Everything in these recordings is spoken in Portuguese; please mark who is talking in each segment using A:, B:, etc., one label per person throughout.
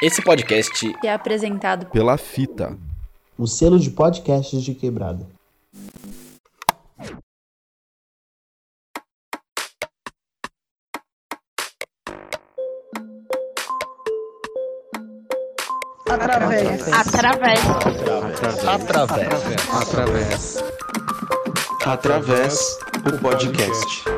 A: Esse podcast
B: é apresentado
C: pela Fita,
D: o selo de podcasts de quebrada.
E: Através.
B: através
A: através
C: através
A: através o podcast.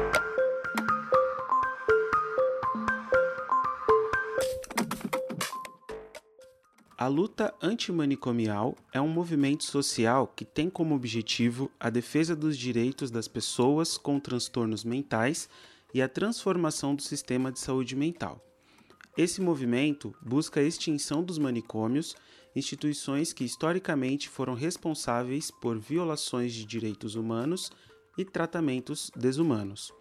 F: Luta antimanicomial é um movimento social que tem como objetivo a defesa dos direitos das pessoas com transtornos mentais e a transformação do sistema de saúde mental. Esse movimento busca a extinção dos manicômios, instituições que historicamente foram responsáveis por violações de direitos humanos e tratamentos desumanos.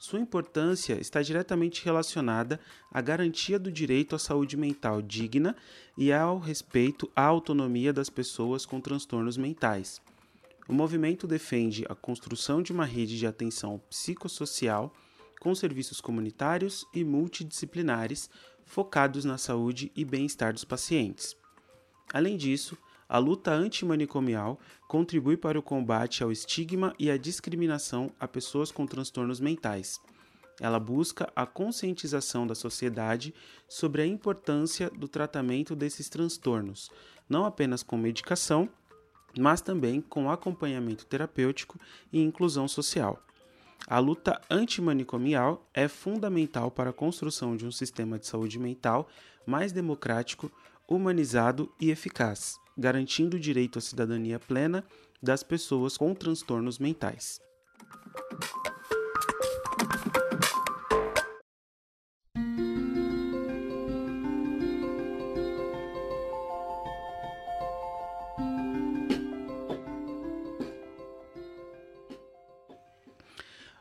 F: Sua importância está diretamente relacionada à garantia do direito à saúde mental digna e ao respeito à autonomia das pessoas com transtornos mentais. O movimento defende a construção de uma rede de atenção psicossocial com serviços comunitários e multidisciplinares focados na saúde e bem-estar dos pacientes. Além disso, a luta antimanicomial contribui para o combate ao estigma e à discriminação a pessoas com transtornos mentais. Ela busca a conscientização da sociedade sobre a importância do tratamento desses transtornos, não apenas com medicação, mas também com acompanhamento terapêutico e inclusão social. A luta antimanicomial é fundamental para a construção de um sistema de saúde mental mais democrático, humanizado e eficaz, garantindo o direito à cidadania plena das pessoas com transtornos mentais.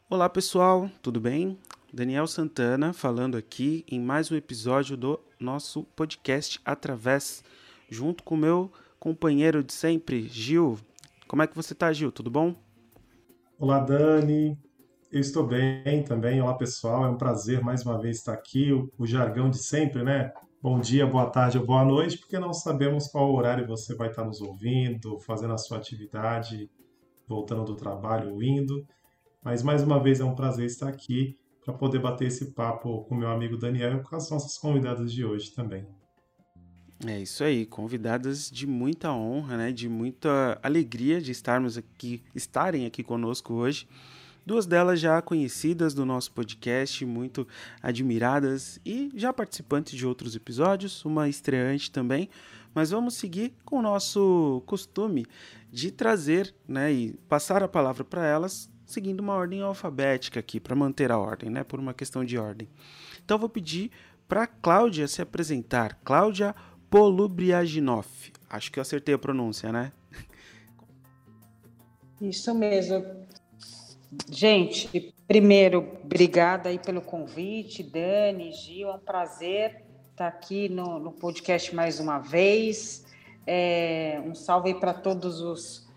F: Olá pessoal, tudo bem? Daniel Santana falando aqui em mais um episódio do nosso podcast Através, junto com meu companheiro de sempre, Gil. Como é que você tá, Gil? Tudo bom?
G: Olá, Dani. Eu estou bem também. Olá, pessoal. É um prazer mais uma vez estar aqui. O, o jargão de sempre, né? Bom dia, boa tarde ou boa noite, porque não sabemos qual horário você vai estar nos ouvindo, fazendo a sua atividade, voltando do trabalho ou indo. Mas mais uma vez é um prazer estar aqui para poder bater esse papo com meu amigo Daniel e com as nossas convidadas de hoje também.
F: É isso aí, convidadas de muita honra, né, de muita alegria de estarmos aqui, estarem aqui conosco hoje. Duas delas já conhecidas do nosso podcast, muito admiradas e já participantes de outros episódios, uma estreante também. Mas vamos seguir com o nosso costume de trazer, né, e passar a palavra para elas seguindo uma ordem alfabética aqui, para manter a ordem, né? Por uma questão de ordem. Então vou pedir para Cláudia se apresentar. Cláudia Polubriaginoff. Acho que eu acertei a pronúncia, né?
E: Isso mesmo. Gente, primeiro, obrigada aí pelo convite, Dani, Gil, é um prazer estar aqui no, no podcast mais uma vez. É, um salve para todos os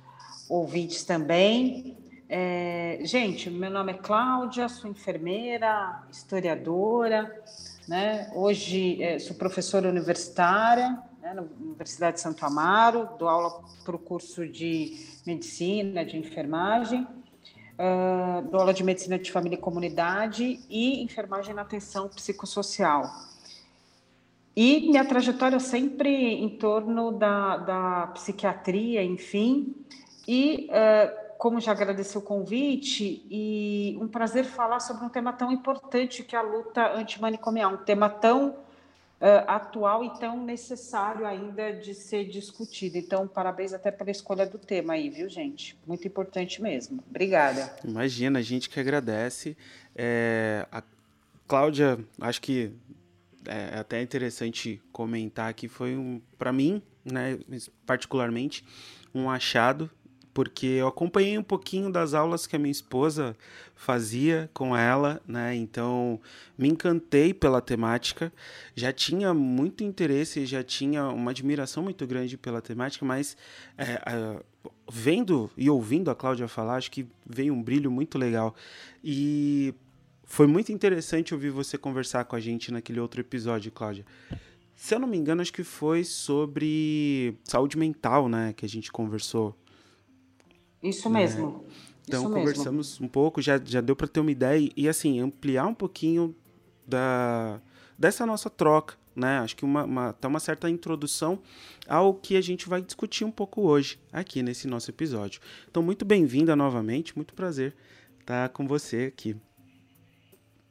E: ouvintes também. É, gente, meu nome é Cláudia, sou enfermeira, historiadora, né? Hoje é, sou professora universitária né, na Universidade de Santo Amaro, dou aula para o curso de medicina, de enfermagem, uh, dou aula de medicina de família e comunidade e enfermagem na atenção psicossocial. E minha trajetória sempre em torno da, da psiquiatria, enfim, e uh, como já agradeci o convite e um prazer falar sobre um tema tão importante que é a luta antimanicomial, um tema tão uh, atual e tão necessário ainda de ser discutido. Então, parabéns até pela escolha do tema aí, viu, gente? Muito importante mesmo. Obrigada.
F: Imagina, a gente que agradece. É, a Cláudia, acho que é até interessante comentar que foi um, para mim, né, particularmente, um achado porque eu acompanhei um pouquinho das aulas que a minha esposa fazia com ela, né? Então me encantei pela temática, já tinha muito interesse, já tinha uma admiração muito grande pela temática, mas é, vendo e ouvindo a Cláudia falar, acho que veio um brilho muito legal. E foi muito interessante ouvir você conversar com a gente naquele outro episódio, Cláudia. Se eu não me engano, acho que foi sobre saúde mental, né? Que a gente conversou.
E: Isso mesmo.
F: É. Então,
E: Isso
F: conversamos
E: mesmo.
F: um pouco, já, já deu para ter uma ideia e, assim, ampliar um pouquinho da, dessa nossa troca, né? Acho que uma, uma, tá uma certa introdução ao que a gente vai discutir um pouco hoje, aqui nesse nosso episódio. Então, muito bem-vinda novamente, muito prazer estar com você aqui.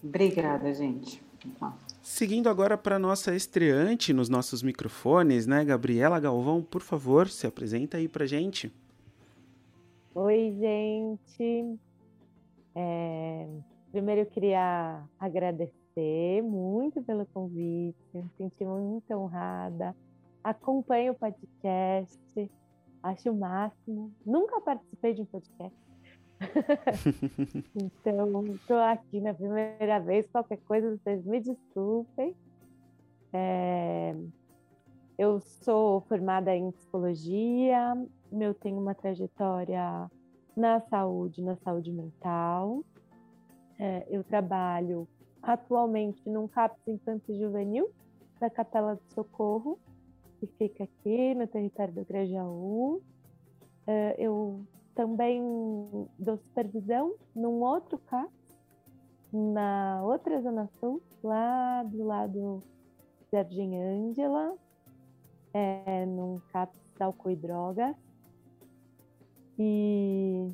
E: Obrigada, gente.
F: Seguindo agora para nossa estreante nos nossos microfones, né, Gabriela Galvão, por favor, se apresenta aí para gente.
B: Oi, gente. É, primeiro eu queria agradecer muito pelo convite, me senti muito honrada. Acompanho o podcast, acho o máximo. Nunca participei de um podcast. então, estou aqui na primeira vez. Qualquer coisa, vocês me desculpem. É, eu sou formada em psicologia, eu tenho uma trajetória na saúde, na saúde mental. É, eu trabalho atualmente num CAPS Infanto Juvenil da Capela do Socorro, que fica aqui no território do Grajaú. É, eu também dou supervisão num outro CAPS, na outra Zona Sul, lá do lado Jardim Ângela, é, num CAPS álcool e drogas. E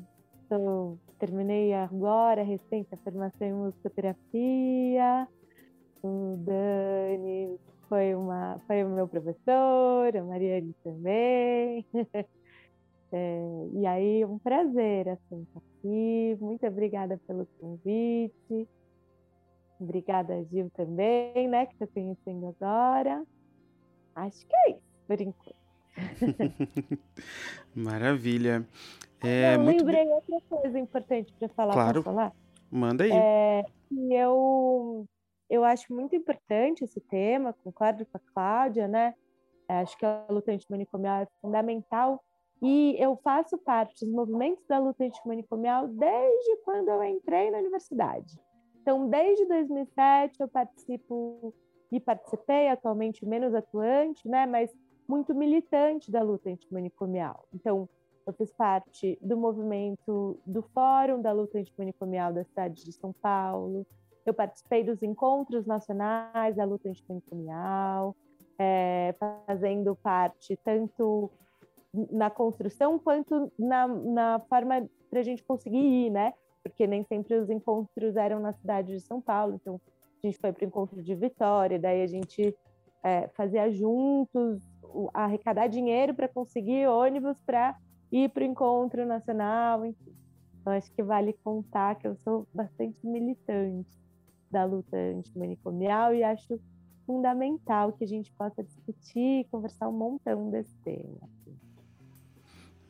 B: tô, terminei agora, recente, a formação em musicoterapia. O Dani foi, uma, foi o meu professor, a Mariane também. É, e aí, um prazer assim, estar aqui. Muito obrigada pelo convite. Obrigada, Gil, também, né, que estou conhecendo agora. Acho que é isso, por enquanto.
F: Maravilha. É,
B: eu
F: muito
B: lembrei outra coisa importante para falar.
F: Claro.
B: Falar?
F: Manda aí.
B: É, eu, eu acho muito importante esse tema, concordo com a Cláudia, né? É, acho que a luta antimanicomial é fundamental e eu faço parte dos movimentos da luta antimanicomial desde quando eu entrei na universidade. Então, desde 2007 eu participo e participei atualmente menos atuante, né, mas muito militante da luta antimanicomial. Então, eu fiz parte do movimento do Fórum da Luta Antimanicomial da cidade de São Paulo. Eu participei dos encontros nacionais da luta antimanicomial, é, fazendo parte tanto na construção quanto na, na forma para a gente conseguir ir, né? Porque nem sempre os encontros eram na cidade de São Paulo, então a gente foi para o encontro de Vitória, daí a gente é, fazia juntos, arrecadar dinheiro para conseguir ônibus para ir para o encontro nacional, enfim. Então acho que vale contar que eu sou bastante militante da luta antimanicomial e acho fundamental que a gente possa discutir e conversar um montão desse tema.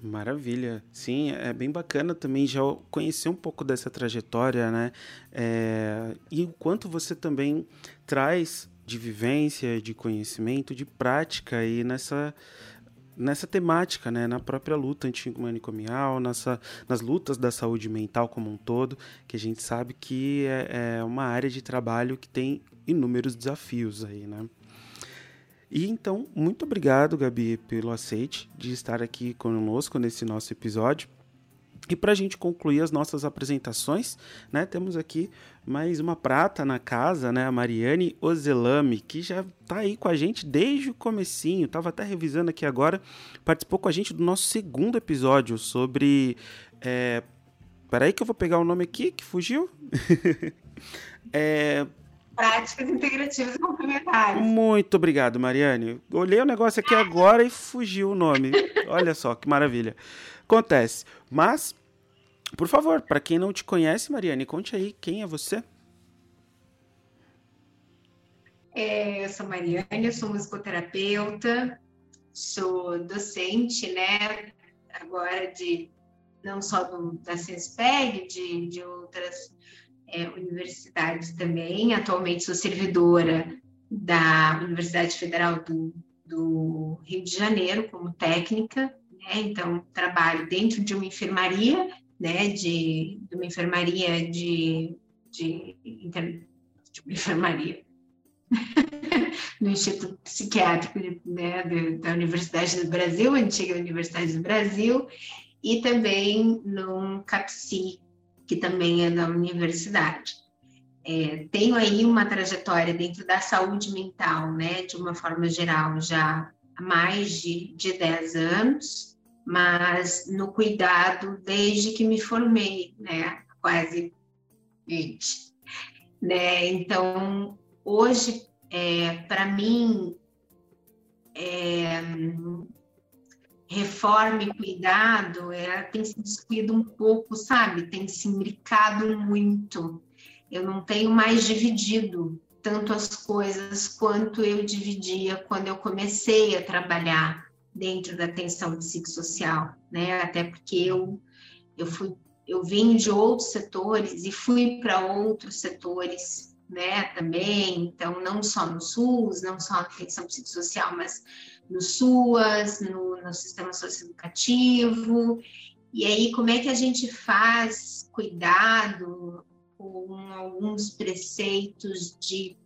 F: Maravilha. Sim, é bem bacana também já conhecer um pouco dessa trajetória, né? É, e o quanto você também traz de vivência, de conhecimento, de prática aí nessa, nessa temática, né? Na própria luta antimanicomial, nessa, nas lutas da saúde mental como um todo, que a gente sabe que é, é uma área de trabalho que tem inúmeros desafios aí, né? E então, muito obrigado, Gabi, pelo aceite de estar aqui conosco nesse nosso episódio. E para a gente concluir as nossas apresentações, né, temos aqui mais uma prata na casa, né, a Mariane Ozelame, que já está aí com a gente desde o comecinho, estava até revisando aqui agora, participou com a gente do nosso segundo episódio sobre... É... Peraí que eu vou pegar o nome aqui, que fugiu.
H: é, práticas integrativas e complementares.
F: Muito obrigado, Mariane. Olhei o negócio aqui agora e fugiu o nome. Olha só que maravilha. Acontece. Mas, por favor, para quem não te conhece, Mariane, conte aí quem é você.
H: É, eu sou Mariane, eu sou musicoterapeuta, sou docente, né? Agora de não só do, da CESPEG, de, de outras é, universidades também. Atualmente sou servidora da Universidade Federal do, do Rio de Janeiro como técnica, né? então trabalho dentro de uma enfermaria, né? de, de uma enfermaria de, de, de uma enfermaria no Instituto Psiquiátrico né, da Universidade do Brasil, antiga Universidade do Brasil, e também no CAPSI, que também é da universidade. É, tenho aí uma trajetória dentro da saúde mental, né, de uma forma geral, já há mais de, de 10 anos, mas no cuidado desde que me formei, né, quase 20. Né? Então, hoje, é, para mim, é, reforma e cuidado ela tem se descuido um pouco, sabe? Tem se imbricado muito. Eu não tenho mais dividido tanto as coisas quanto eu dividia quando eu comecei a trabalhar dentro da atenção psicossocial, né? Até porque eu eu fui eu vim de outros setores e fui para outros setores, né, também, então não só no SUS, não só na atenção psicossocial, mas no SUAS, no, no sistema socioeducativo, e aí como é que a gente faz cuidado com alguns preceitos de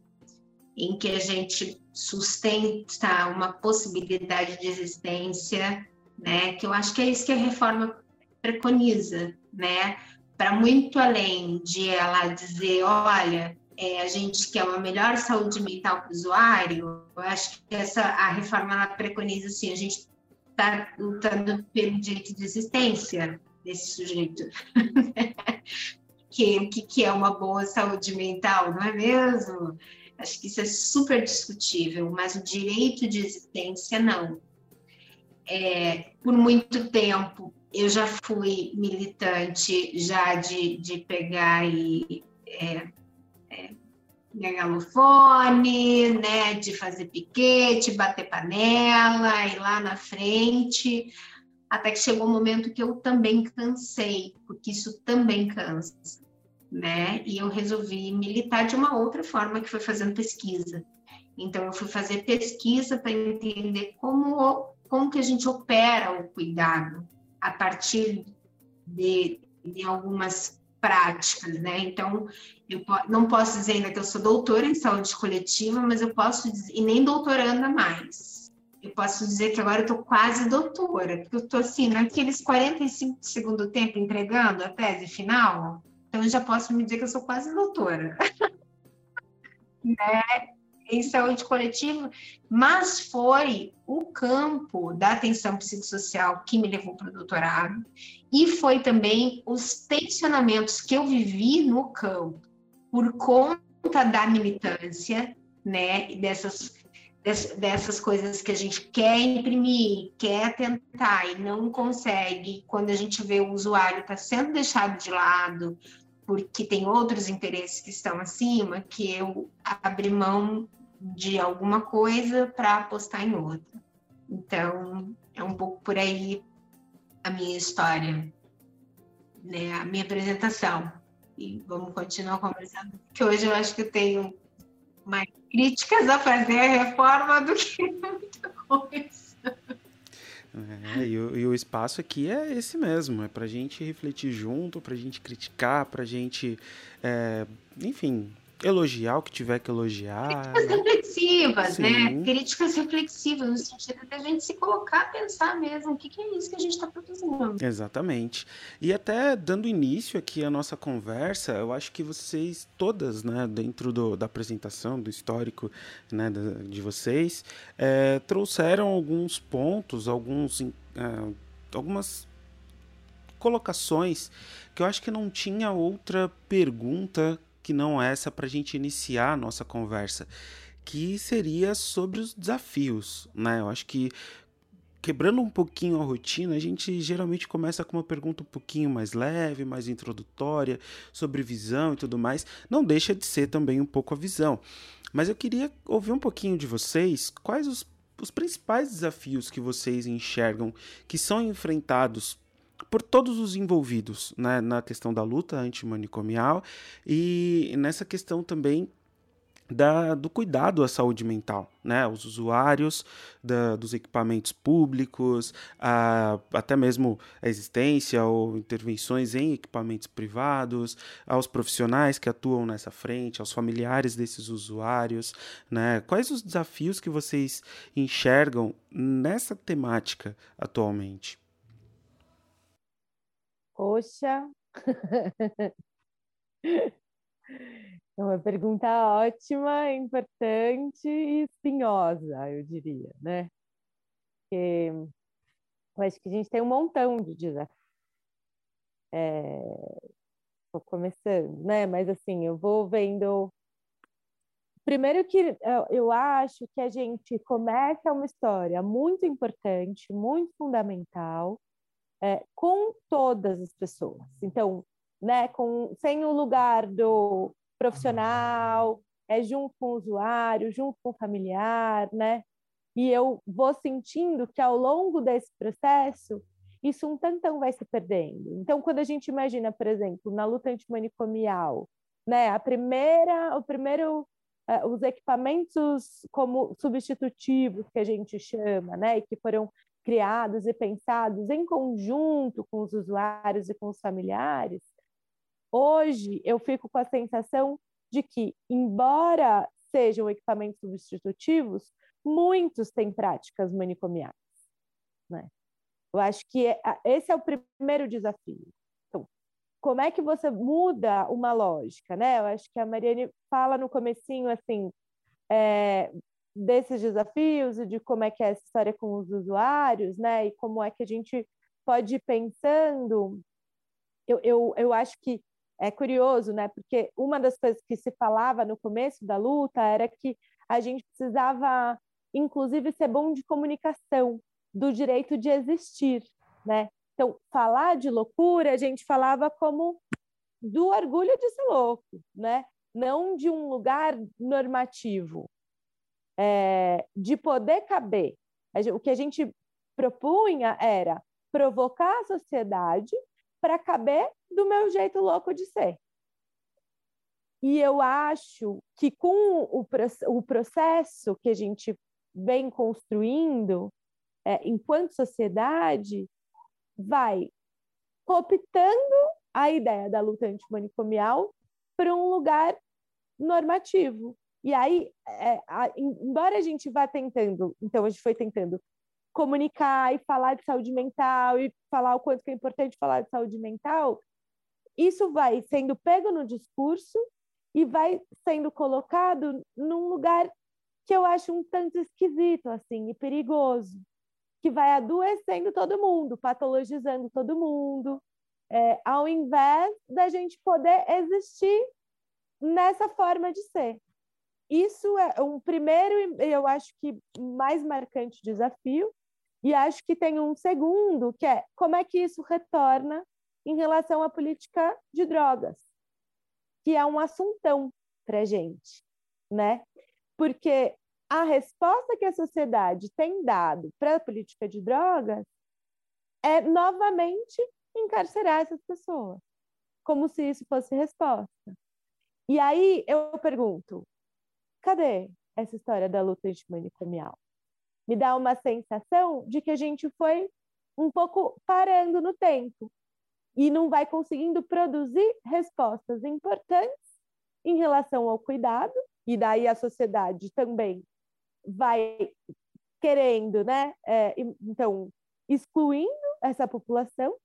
H: em que a gente sustenta uma possibilidade de existência, né? Que eu acho que é isso que a reforma preconiza, né? Para muito além de ela dizer, olha, é, a gente quer uma melhor saúde mental para o usuário, eu acho que essa a reforma ela preconiza assim, a gente está lutando pelo direito de existência desse sujeito. que, que, que é uma boa saúde mental, não é mesmo? Acho que isso é super discutível, mas o direito de existência não. É, por muito tempo, eu já fui militante já de, de pegar e é, é, megalofone, né, de fazer piquete, bater panela, ir lá na frente, até que chegou um momento que eu também cansei, porque isso também cansa, né? E eu resolvi militar de uma outra forma, que foi fazendo pesquisa. Então, eu fui fazer pesquisa para entender como, como que a gente opera o cuidado, a partir de, de algumas práticas, né? Então, eu não posso dizer ainda que eu sou doutora em saúde coletiva, mas eu posso dizer, e nem doutoranda mais. Eu posso dizer que agora eu estou quase doutora, porque eu estou assim, naqueles 45 de segundo tempo entregando a tese final, então eu já posso me dizer que eu sou quase doutora. né? em saúde coletiva, mas foi o campo da atenção psicossocial que me levou para o doutorado e foi também os tensionamentos que eu vivi no campo por conta da militância, né, dessas dessas coisas que a gente quer imprimir, quer tentar e não consegue, quando a gente vê o usuário está sendo deixado de lado, porque tem outros interesses que estão acima, que eu abri mão de alguma coisa para apostar em outra. Então, é um pouco por aí a minha história, né, a minha apresentação. E vamos continuar conversando, porque hoje eu acho que eu tenho mais críticas a fazer a reforma do que muita coisa.
F: É, e, o, e, o, espaço aqui é esse mesmo, é para gente refletir junto, para gente criticar, para gente, é, enfim, elogiar o que tiver que elogiar.
H: Críticas né? reflexivas, né? Sim. né? Críticas reflexivas, no sentido de a gente se colocar a pensar mesmo o que, que é isso que a gente está produzindo.
F: Exatamente. E até dando início aqui à nossa conversa, eu acho que vocês todas, né, dentro do, da apresentação, do histórico né, de vocês, é, trouxeram alguns pontos, alguns, é, algumas colocações que eu acho que não tinha outra pergunta que não essa para a gente iniciar a nossa conversa, que seria sobre os desafios, né? Eu acho que quebrando um pouquinho a rotina, a gente geralmente começa com uma pergunta um pouquinho mais leve, mais introdutória, sobre visão e tudo mais. Não deixa de ser também um pouco a visão. Mas eu queria ouvir um pouquinho de vocês quais os, os principais desafios que vocês enxergam que são enfrentados por todos os envolvidos né, na questão da luta antimanicomial e nessa questão também da, do cuidado à saúde mental, né? Os usuários da, dos equipamentos públicos, a, até mesmo a existência ou intervenções em equipamentos privados, aos profissionais que atuam nessa frente, aos familiares desses usuários, né? Quais os desafios que vocês enxergam nessa temática atualmente?
B: Poxa, É uma pergunta ótima, importante e espinhosa, eu diria, né? Porque eu acho que a gente tem um montão de desafios. Estou é... começando, né? Mas assim, eu vou vendo. Primeiro que eu acho que a gente começa uma história muito importante, muito fundamental, é, com todas as pessoas. Então, né, com, sem o lugar do profissional, é junto com o usuário, junto com o familiar, né? E eu vou sentindo que ao longo desse processo, isso um tantão vai se perdendo. Então, quando a gente imagina, por exemplo, na luta antimanicomial, né, a primeira, o primeiro, uh, os equipamentos como substitutivos que a gente chama, né, que foram criados e pensados em conjunto com os usuários e com os familiares, Hoje eu fico com a sensação de que, embora sejam equipamentos substitutivos, muitos têm práticas manicomiais. Né? Eu acho que é, esse é o primeiro desafio. Então, como é que você muda uma lógica, né? Eu acho que a Mariane fala no comecinho assim é, desses desafios e de como é que é essa história com os usuários, né? E como é que a gente pode ir pensando. Eu, eu, eu acho que é curioso, né? Porque uma das coisas que se falava no começo da luta era que a gente precisava, inclusive, ser bom de comunicação, do direito de existir, né? Então, falar de loucura, a gente falava como do orgulho de ser louco, né? Não de um lugar normativo, é, de poder caber. O que a gente propunha era provocar a sociedade para caber do meu jeito louco de ser. E eu acho que com o, o processo que a gente vem construindo, é, enquanto sociedade, vai cooptando a ideia da luta antimanicomial para um lugar normativo. E aí, é, a, embora a gente vá tentando, então a gente foi tentando comunicar e falar de saúde mental e falar o quanto é importante falar de saúde mental, isso vai sendo pego no discurso e vai sendo colocado num lugar que eu acho um tanto esquisito assim e perigoso, que vai adoecendo todo mundo, patologizando todo mundo, é, ao invés da gente poder existir nessa forma de ser. Isso é um primeiro, eu acho que mais marcante desafio, e acho que tem um segundo, que é como é que isso retorna em relação à política de drogas, que é um assuntão para a gente, né? Porque a resposta que a sociedade tem dado para a política de drogas é novamente encarcerar essas pessoas, como se isso fosse resposta. E aí eu pergunto, cadê essa história da luta antimanicomial? me dá uma sensação de que a gente foi um pouco parando no tempo e não vai conseguindo produzir respostas importantes em relação ao cuidado, e daí a sociedade também vai querendo, né? É, então, excluindo essa população.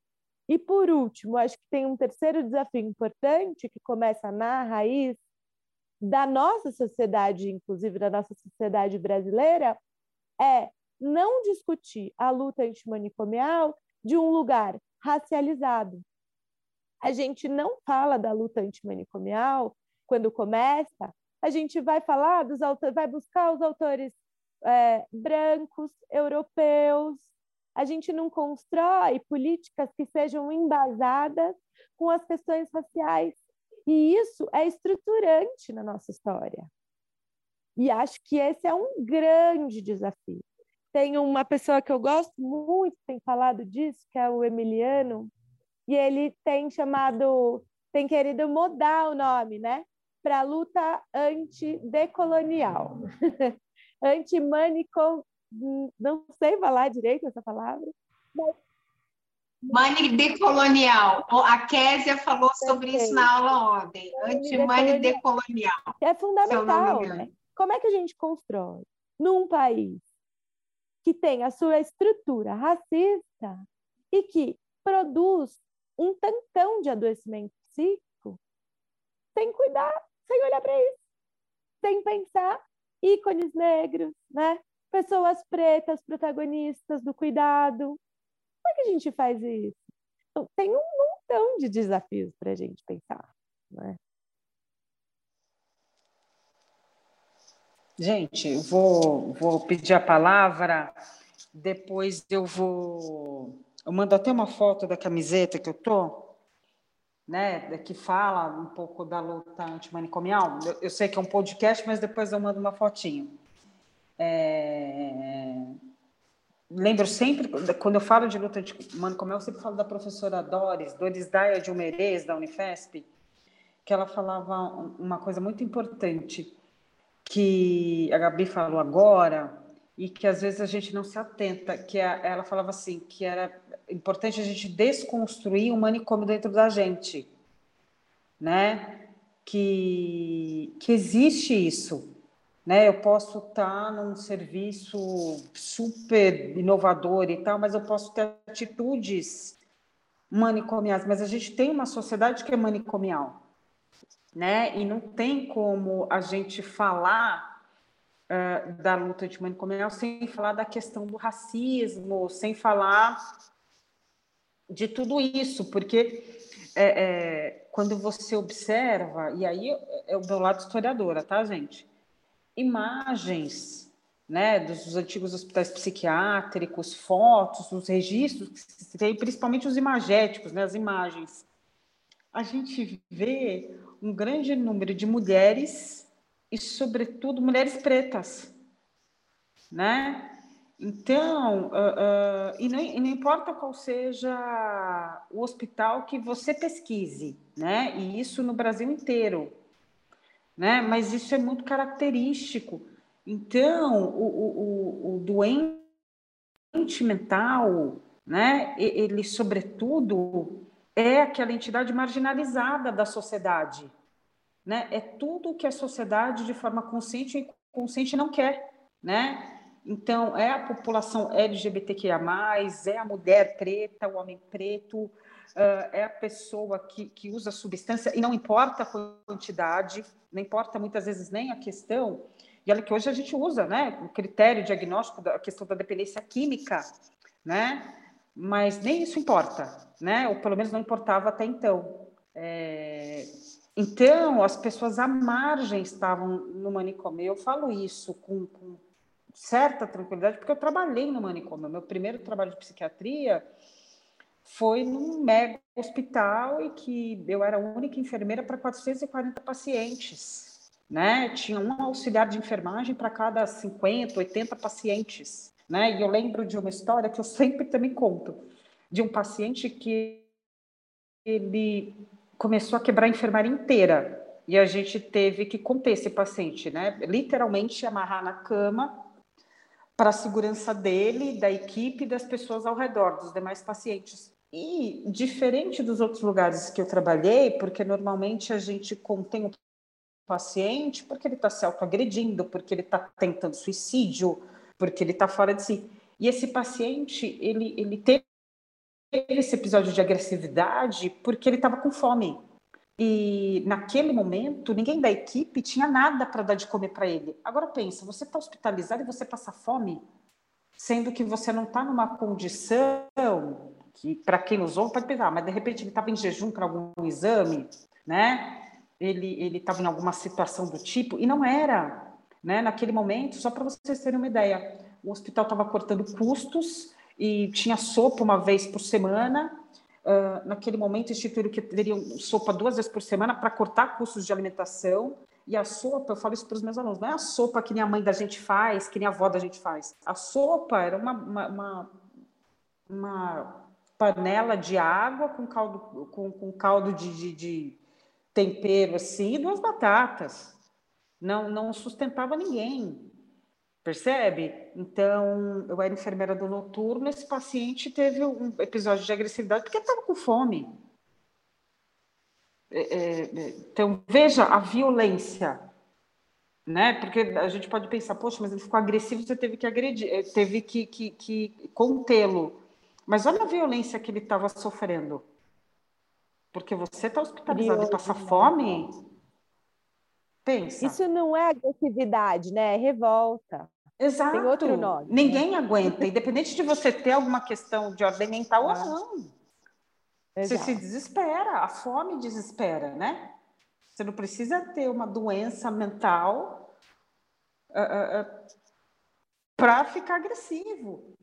B: E por último, acho que tem um terceiro desafio importante que começa na raiz da nossa sociedade, inclusive da nossa sociedade brasileira, é não discutir a luta antimanicomial de um lugar racializado. A gente não fala da luta antimanicomial quando começa, a gente vai falar dos vai buscar os autores é, brancos, europeus. A gente não constrói políticas que sejam embasadas com as questões raciais. E isso é estruturante na nossa história. E acho que esse é um grande desafio. Tem uma pessoa que eu gosto muito, tem falado disso, que é o Emiliano, e ele tem chamado, tem querido mudar o nome, né? para luta antidecolonial, anti-manicom, não sei falar direito essa palavra, mas
H: Mani decolonial. A Késia falou sobre isso na aula ontem. Anti-mani decolonial.
B: É fundamental, né? Como é que a gente constrói num país que tem a sua estrutura racista e que produz um tantão de adoecimento psíquico sem cuidar, sem olhar para isso, sem pensar ícones negros, né? Pessoas pretas, protagonistas do cuidado. Como é que a gente faz isso? Então, tem um montão de desafios para a gente pensar, né?
E: Gente, vou, vou pedir a palavra, depois eu vou. Eu mando até uma foto da camiseta que eu tô, né, que fala um pouco da luta antimanicomial. Eu, eu sei que é um podcast, mas depois eu mando uma fotinho. É... Lembro sempre, quando eu falo de luta antimanicomial, eu sempre falo da professora Doris, Doris Daia de Umerês, da Unifesp, que ela falava uma coisa muito importante que a Gabi falou agora e que às vezes a gente não se atenta, que ela falava assim, que era importante a gente desconstruir o manicômio dentro da gente, né? Que, que existe isso, né? Eu posso estar num serviço super inovador e tal, mas eu posso ter atitudes manicomiais, mas a gente tem uma sociedade que é manicomial, né? E não tem como a gente falar uh, da luta antimanicomial sem falar da questão do racismo, sem falar de tudo isso, porque é, é, quando você observa, e aí é o meu lado historiadora, tá, gente? Imagens né, dos antigos hospitais psiquiátricos, fotos, os registros, tem, principalmente os imagéticos, né, as imagens. A gente vê um grande número de mulheres e, sobretudo, mulheres pretas, né? Então, uh, uh, e, não, e, não, importa qual seja o hospital que você pesquise, né? E isso no Brasil inteiro, né? Mas isso é muito característico. Então, o, o, o doente mental, né? Ele, sobretudo, é aquela entidade marginalizada da sociedade. Né? É tudo que a sociedade, de forma consciente e inconsciente, não quer. Né? Então, é a população LGBTQIA, é a mulher preta, o homem preto, é a pessoa que, que usa substância, e não importa a quantidade, não importa muitas vezes nem a questão, e olha que hoje a gente usa né, o critério diagnóstico da questão da dependência química, né? mas nem isso importa né? Ou pelo menos não importava até então. É... Então, as pessoas à margem estavam no manicômio. Eu falo isso com, com certa tranquilidade, porque eu trabalhei no manicômio. Meu primeiro trabalho de psiquiatria foi num mega hospital e que eu era a única enfermeira para 440 pacientes. Né? Tinha um auxiliar de enfermagem para cada 50, 80 pacientes. Né? E eu lembro de uma história que eu sempre também conto de um paciente que ele começou a quebrar a enfermaria inteira. E a gente teve que conter esse paciente, né? Literalmente amarrar na cama para a segurança dele, da equipe e das pessoas ao redor, dos demais pacientes. E diferente dos outros lugares que eu trabalhei, porque normalmente a gente contém o paciente porque ele está se autoagredindo, porque ele está tentando suicídio, porque ele está fora de si. E esse paciente, ele, ele teve esse episódio de agressividade porque ele estava com fome. E naquele momento, ninguém da equipe tinha nada para dar de comer para ele. Agora pensa, você está hospitalizado e você passa fome, sendo que você não está numa condição que, para quem nos ouve, pode pensar, mas de repente ele estava em jejum para algum exame, né? Ele estava em alguma situação do tipo e não era, né? Naquele momento, só para vocês terem uma ideia, o hospital estava cortando custos e tinha sopa uma vez por semana. Uh, naquele momento, instituíram que teriam sopa duas vezes por semana para cortar custos de alimentação. E a sopa, eu falo isso para os meus alunos, não é a sopa que nem a mãe da gente faz, que nem a avó da gente faz. A sopa era uma, uma, uma, uma panela de água com caldo, com, com caldo de, de, de tempero assim e duas batatas. Não, não sustentava ninguém. Percebe? Então, eu era enfermeira do noturno, esse paciente teve um episódio de agressividade porque estava com fome. É, é, é, então, veja a violência, né? Porque a gente pode pensar, poxa, mas ele ficou agressivo, você teve que agredir, eh, teve que, que, que contê-lo. Mas olha a violência que ele estava sofrendo. Porque você está hospitalizado e passa fome. Pensa.
B: Isso não é agressividade, né? É revolta.
E: Exato.
B: Tem outro nome.
E: Ninguém aguenta, independente de você ter alguma questão de ordem mental ah. ou não. Exato. Você se desespera, a fome desespera, né? Você não precisa ter uma doença mental uh, uh, uh, para ficar agressivo.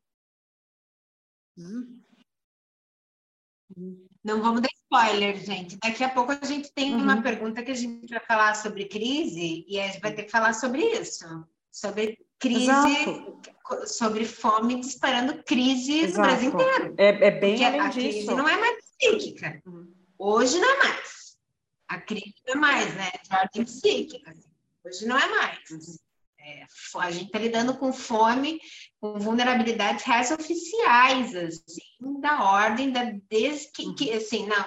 H: Não vamos dar spoiler, gente. Daqui a pouco a gente tem uhum. uma pergunta que a gente vai falar sobre crise e a gente vai ter que falar sobre isso. Sobre crise, Exato. sobre fome disparando crise Exato. no Brasil inteiro.
E: É, é bem Porque a
H: disso. crise não é mais psíquica. Hoje não é mais. A crise não é mais, né? De ordem psíquica. Hoje não é mais. É, a gente está lidando com fome, com vulnerabilidades reais oficiais, assim, da ordem da des... que, que assim, não, a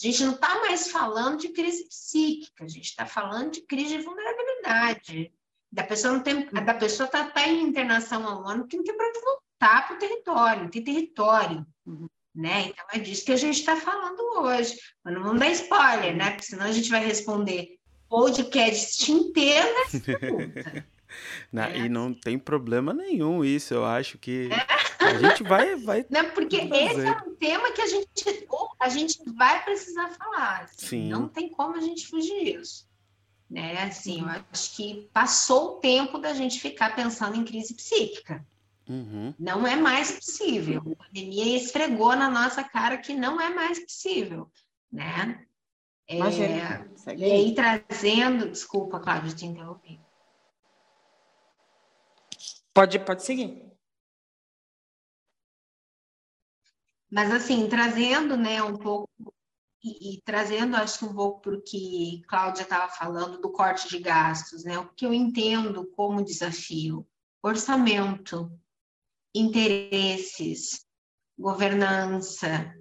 H: gente não está mais falando de crise psíquica, a gente está falando de crise de vulnerabilidade. Da pessoa não tem, da pessoa está tá em internação há um ano que não tem para voltar para o território, não tem território. Uhum. Né? Então é disso que a gente está falando hoje. Mas não vamos dar spoiler, né? Porque senão a gente vai responder podcast inteiro nessa pergunta.
F: Na, é. E não tem problema nenhum isso, eu acho que é. a gente vai. vai
H: não, porque esse é um tema que a gente, a gente vai precisar falar. Assim, Sim. Não tem como a gente fugir disso. Né? Assim, eu uhum. acho que passou o tempo da gente ficar pensando em crise psíquica. Uhum. Não é mais possível. A pandemia esfregou na nossa cara que não é mais possível, né? É, e aí trazendo, desculpa, Cláudia, te interrompi.
E: Pode, pode seguir.
H: Mas assim, trazendo, né, um pouco e, e, trazendo, acho que um pouco para o que Cláudia estava falando do corte de gastos, né? O que eu entendo como desafio: orçamento, interesses, governança,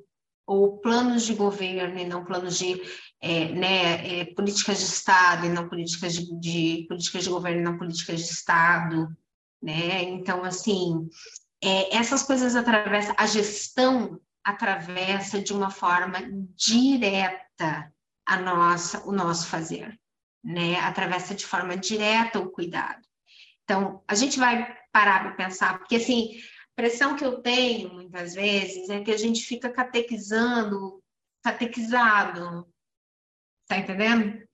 H: ou planos de governo e não planos de é, né, é, políticas de Estado e não políticas de, de, políticas de governo e não políticas de Estado, né? Então, assim, é, essas coisas atravessam a gestão atravessa de uma forma direta a nossa, o nosso fazer, né? Atravessa de forma direta o cuidado. Então, a gente vai parar para pensar, porque assim, a pressão que eu tenho muitas vezes é que a gente fica catequizando, catequizado, tá entendendo?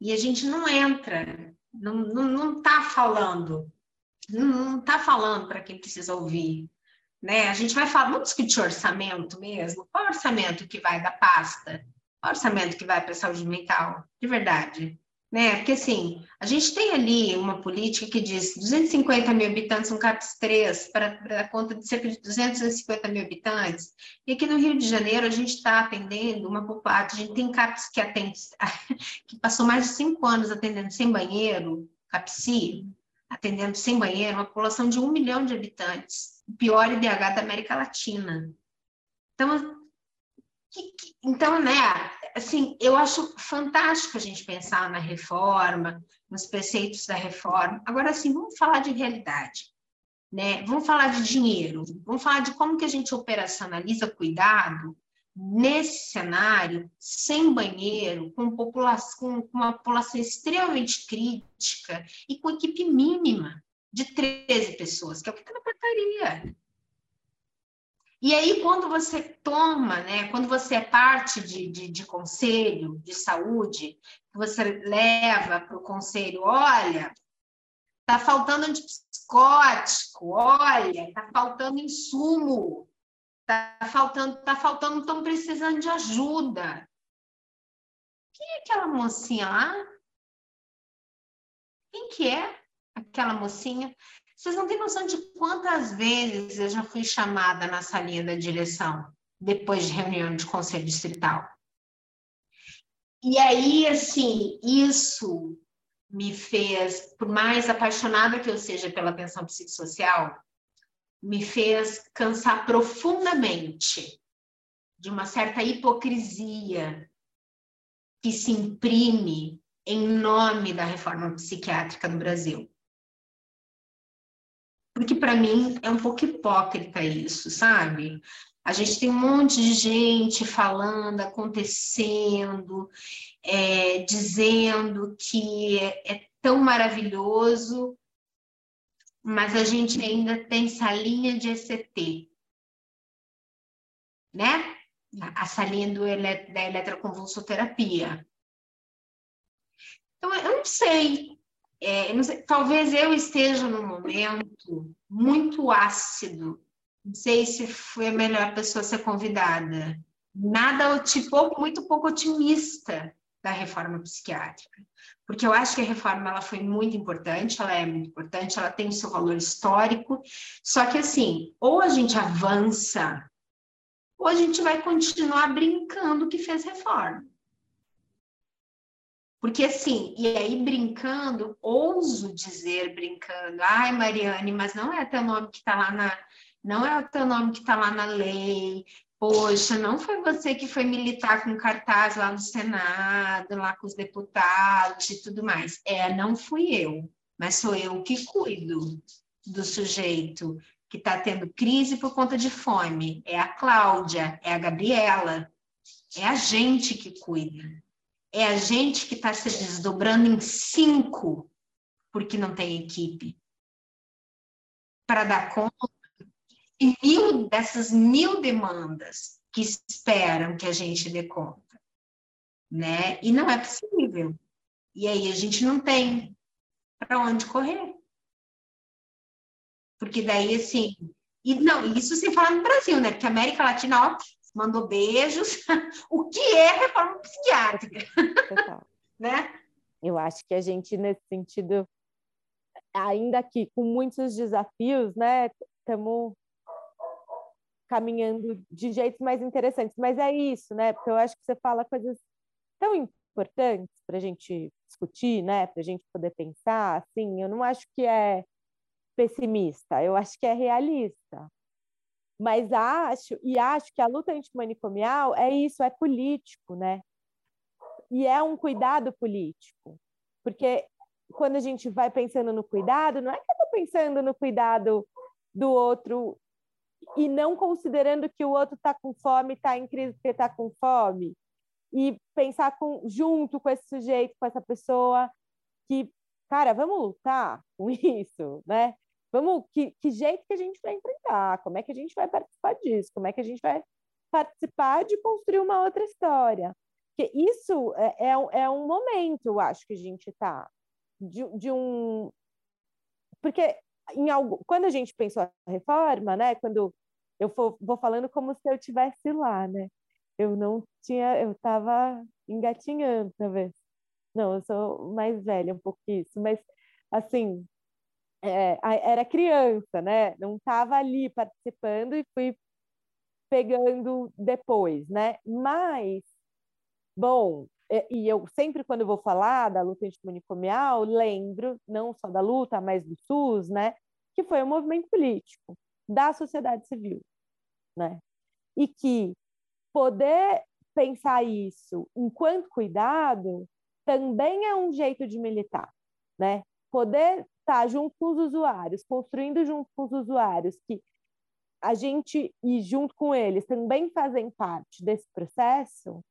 H: E a gente não entra, não, não, não tá falando, não, não tá falando para quem precisa ouvir, né? A gente vai falar, vamos discutir orçamento mesmo? Qual orçamento que vai da pasta? Qual orçamento que vai para a saúde mental? De verdade. Né? Porque, assim, a gente tem ali uma política que diz 250 mil habitantes no CAPS 3 para a conta de cerca de 250 mil habitantes. E aqui no Rio de Janeiro, a gente está atendendo uma população, a gente tem CAPS que atende, que passou mais de cinco anos atendendo sem banheiro, CAPSI, atendendo sem banheiro, uma população de um milhão de habitantes, o pior IDH da América Latina. Então, então, né, assim, eu acho fantástico a gente pensar na reforma, nos preceitos da reforma. Agora, assim, vamos falar de realidade, né? Vamos falar de dinheiro, vamos falar de como que a gente operacionaliza cuidado nesse cenário, sem banheiro, com, população, com uma população extremamente crítica e com equipe mínima de 13 pessoas, que é o que está na portaria. E aí, quando você toma, né, quando você é parte de, de, de conselho de saúde, você leva para o conselho, olha, está faltando antipsicótico, olha, está faltando insumo, Tá faltando, tá faltando, estão precisando de ajuda. Quem é aquela mocinha lá? Quem que é aquela mocinha? Vocês não têm noção de quantas vezes eu já fui chamada na salinha da direção, depois de reunião de conselho distrital. e aí, assim, isso me fez, por mais apaixonada que eu seja pela atenção psicossocial, me fez cansar profundamente de uma certa hipocrisia que se imprime em nome da reforma psiquiátrica no Brasil. Porque para mim é um pouco hipócrita isso, sabe? A gente tem um monte de gente falando, acontecendo, é, dizendo que é, é tão maravilhoso, mas a gente ainda tem salinha de ECT, né? A salinha do, da eletroconvulsoterapia. Então, eu não sei. É, não sei. Talvez eu esteja num momento muito ácido. Não sei se foi a melhor pessoa ser convidada. Nada, tipo, muito pouco otimista da reforma psiquiátrica. Porque eu acho que a reforma ela foi muito importante, ela é muito importante, ela tem o seu valor histórico. Só que, assim, ou a gente avança, ou a gente vai continuar brincando que fez reforma. Porque assim, e aí brincando, ouso dizer brincando, ai Mariane, mas não é teu nome que está lá na, não é o teu nome que está lá na lei. Poxa, não foi você que foi militar com cartaz lá no Senado, lá com os deputados e tudo mais. É, não fui eu, mas sou eu que cuido do sujeito que está tendo crise por conta de fome. É a Cláudia, é a Gabriela, é a gente que cuida é a gente que está se desdobrando em cinco porque não tem equipe para dar conta e mil dessas mil demandas que esperam que a gente dê conta, né? E não é possível. E aí a gente não tem para onde correr. Porque daí assim, e não, isso sem falar no Brasil, né? Porque a América Latina, ó, mandou beijos. o que é reforma psiquiátrica? Total. né?
B: Eu acho que a gente, nesse sentido, ainda aqui com muitos desafios, né? Estamos caminhando de jeitos mais interessantes. Mas é isso, né? Porque eu acho que você fala coisas tão importantes para a gente discutir, né? Para a gente poder pensar. Assim, eu não acho que é pessimista, eu acho que é realista. Mas acho, e acho que a luta antimanicomial é isso, é político, né? E é um cuidado político. Porque quando a gente vai pensando no cuidado, não é que eu estou pensando no cuidado do outro e não considerando que o outro está com fome, está em crise porque está com fome. E pensar com, junto com esse sujeito, com essa pessoa, que, cara, vamos lutar com isso, né? Vamos, que, que jeito que a gente vai enfrentar? Como é que a gente vai participar disso? Como é que a gente vai participar de construir uma outra história? Porque isso é, é, é um momento, eu acho, que a gente está de, de um. Porque em algo, quando a gente pensou a reforma, né? Quando eu for, vou falando como se eu tivesse lá, né? Eu não tinha, eu estava engatinhando, talvez. Não, eu sou mais velha um pouco isso, mas assim, é, era criança, né? Não estava ali participando e fui pegando depois, né? Mas, bom, e eu sempre quando eu vou falar da luta antimanicomial, lembro não só da luta, mas do SUS, né? Que foi um movimento político da sociedade civil, né? E que poder pensar isso enquanto cuidado também é um jeito de militar, né? Poder estar tá junto com os usuários, construindo junto com os usuários, que a gente e junto com eles também fazem parte desse processo,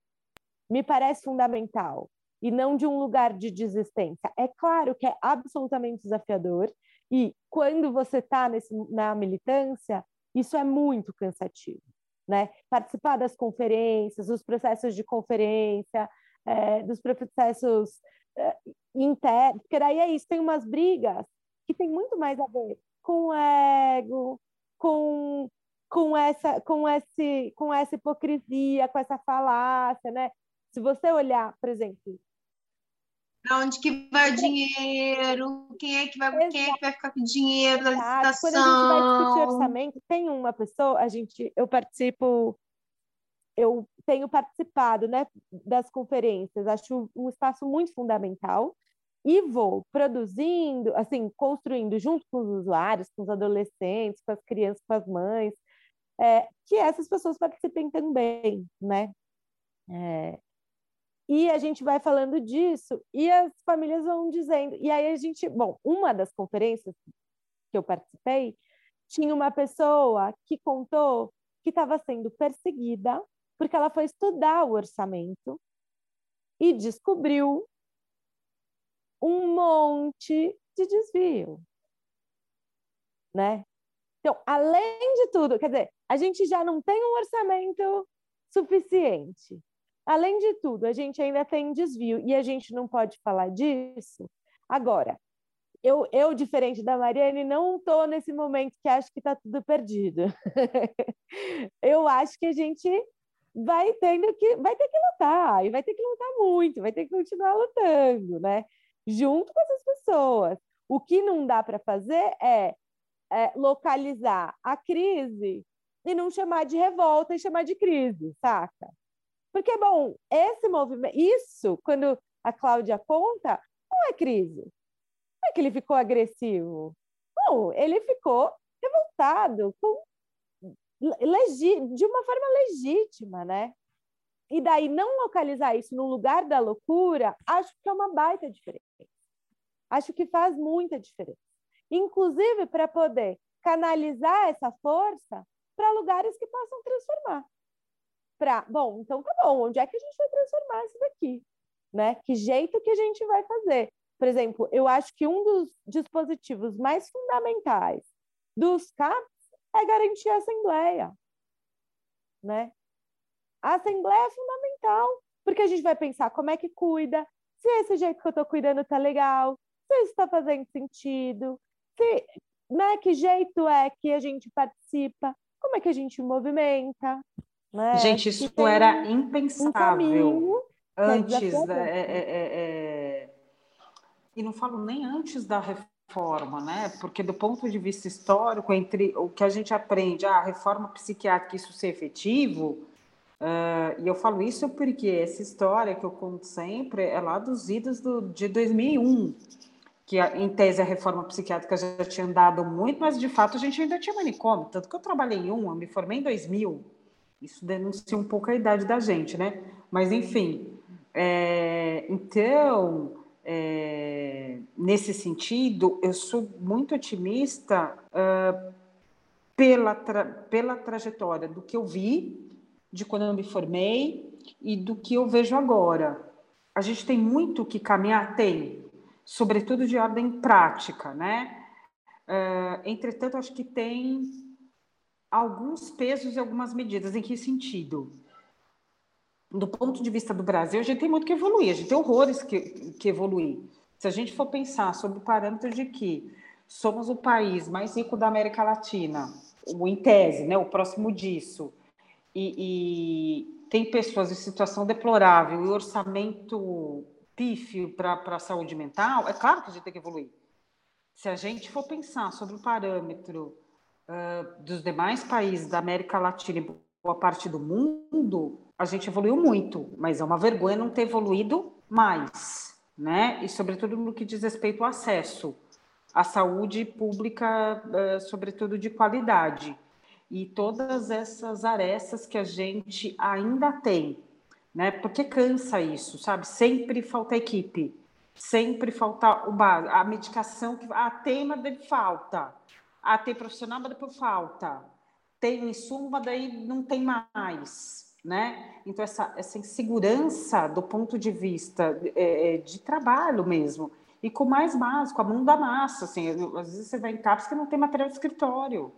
B: me parece fundamental e não de um lugar de desistência. É claro que é absolutamente desafiador e quando você está na militância, isso é muito cansativo, né? Participar das conferências, dos processos de conferência, é, dos processos é, interno, porque daí é isso, tem umas brigas que tem muito mais a ver com o ego, com, com, essa, com, esse, com essa hipocrisia, com essa falácia, né? Se você olhar, por exemplo,
H: para onde que vai o dinheiro? Quem é que vai, quem é que vai ficar com o dinheiro da licitação?
B: Quando a gente vai discutir orçamento, tem uma pessoa, a gente, eu participo eu tenho participado né, das conferências, acho um espaço muito fundamental e vou produzindo, assim, construindo junto com os usuários, com os adolescentes, com as crianças, com as mães, é, que essas pessoas participem também, né? É, e a gente vai falando disso e as famílias vão dizendo. E aí a gente, bom, uma das conferências que eu participei tinha uma pessoa que contou que estava sendo perseguida porque ela foi estudar o orçamento e descobriu um monte de desvio, né? Então, além de tudo, quer dizer, a gente já não tem um orçamento suficiente. Além de tudo, a gente ainda tem desvio e a gente não pode falar disso. Agora, eu, eu diferente da Mariane, não estou nesse momento que acho que está tudo perdido. eu acho que a gente vai tendo que vai ter que lutar e vai ter que lutar muito, vai ter que continuar lutando, né? Junto com essas pessoas. O que não dá para fazer é, é, localizar a crise e não chamar de revolta e chamar de crise, saca? Porque, bom, esse movimento, isso, quando a Cláudia conta, não é crise. Não é que ele ficou agressivo. Não, ele ficou revoltado, com de uma forma legítima, né? E daí não localizar isso no lugar da loucura, acho que é uma baita diferença. Acho que faz muita diferença. Inclusive para poder canalizar essa força para lugares que possam transformar. Para, bom, então tá bom, onde é que a gente vai transformar isso daqui? Né? Que jeito que a gente vai fazer? Por exemplo, eu acho que um dos dispositivos mais fundamentais dos CAPs é garantir a assembleia, né? A assembleia é fundamental, porque a gente vai pensar como é que cuida, se esse jeito que eu estou cuidando tá legal, se isso está fazendo sentido, se, né, que jeito é que a gente participa, como é que a gente movimenta. Né?
E: Gente, isso era impensável um antes. É, é, é, é, e não falo nem antes da reforma forma, né? Porque do ponto de vista histórico, entre o que a gente aprende, ah, a reforma psiquiátrica, isso ser efetivo, uh, e eu falo isso porque essa história que eu conto sempre é lá dos idos do, de 2001, que em tese a reforma psiquiátrica já tinha andado muito, mas de fato a gente ainda tinha manicômio, tanto que eu trabalhei em um, eu me formei em 2000, isso denuncia um pouco a idade da gente, né? Mas enfim, é, então é, nesse sentido, eu sou muito otimista uh, pela, tra pela trajetória do que eu vi, de quando eu me formei e do que eu vejo agora. A gente tem muito que caminhar, tem, sobretudo de ordem prática, né? Uh, entretanto, acho que tem alguns pesos e algumas medidas. Em que sentido? do ponto de vista do Brasil, a gente tem muito que evoluir, a gente tem horrores que, que evoluir. Se a gente for pensar sobre o parâmetro de que somos o país mais rico da América Latina, o em tese, né, o próximo disso, e, e tem pessoas em situação deplorável e orçamento pífio para a saúde mental, é claro que a gente tem que evoluir. Se a gente for pensar sobre o parâmetro dos demais países da América Latina e boa parte do mundo, a gente evoluiu muito, mas é uma vergonha não ter evoluído mais, né? E sobretudo no que diz respeito ao acesso à saúde pública, sobretudo de qualidade. E todas essas arestas que a gente ainda tem, né? Porque cansa isso, sabe? Sempre falta equipe, sempre falta o a medicação que a tema de falta, a tem profissional, mas depois falta. Tem insumo, mas daí não tem mais né? Então, essa, essa insegurança do ponto de vista é, é, de trabalho mesmo, e com o mais básico, a mão da massa, assim, às vezes você vai em CAPS que não tem material de escritório.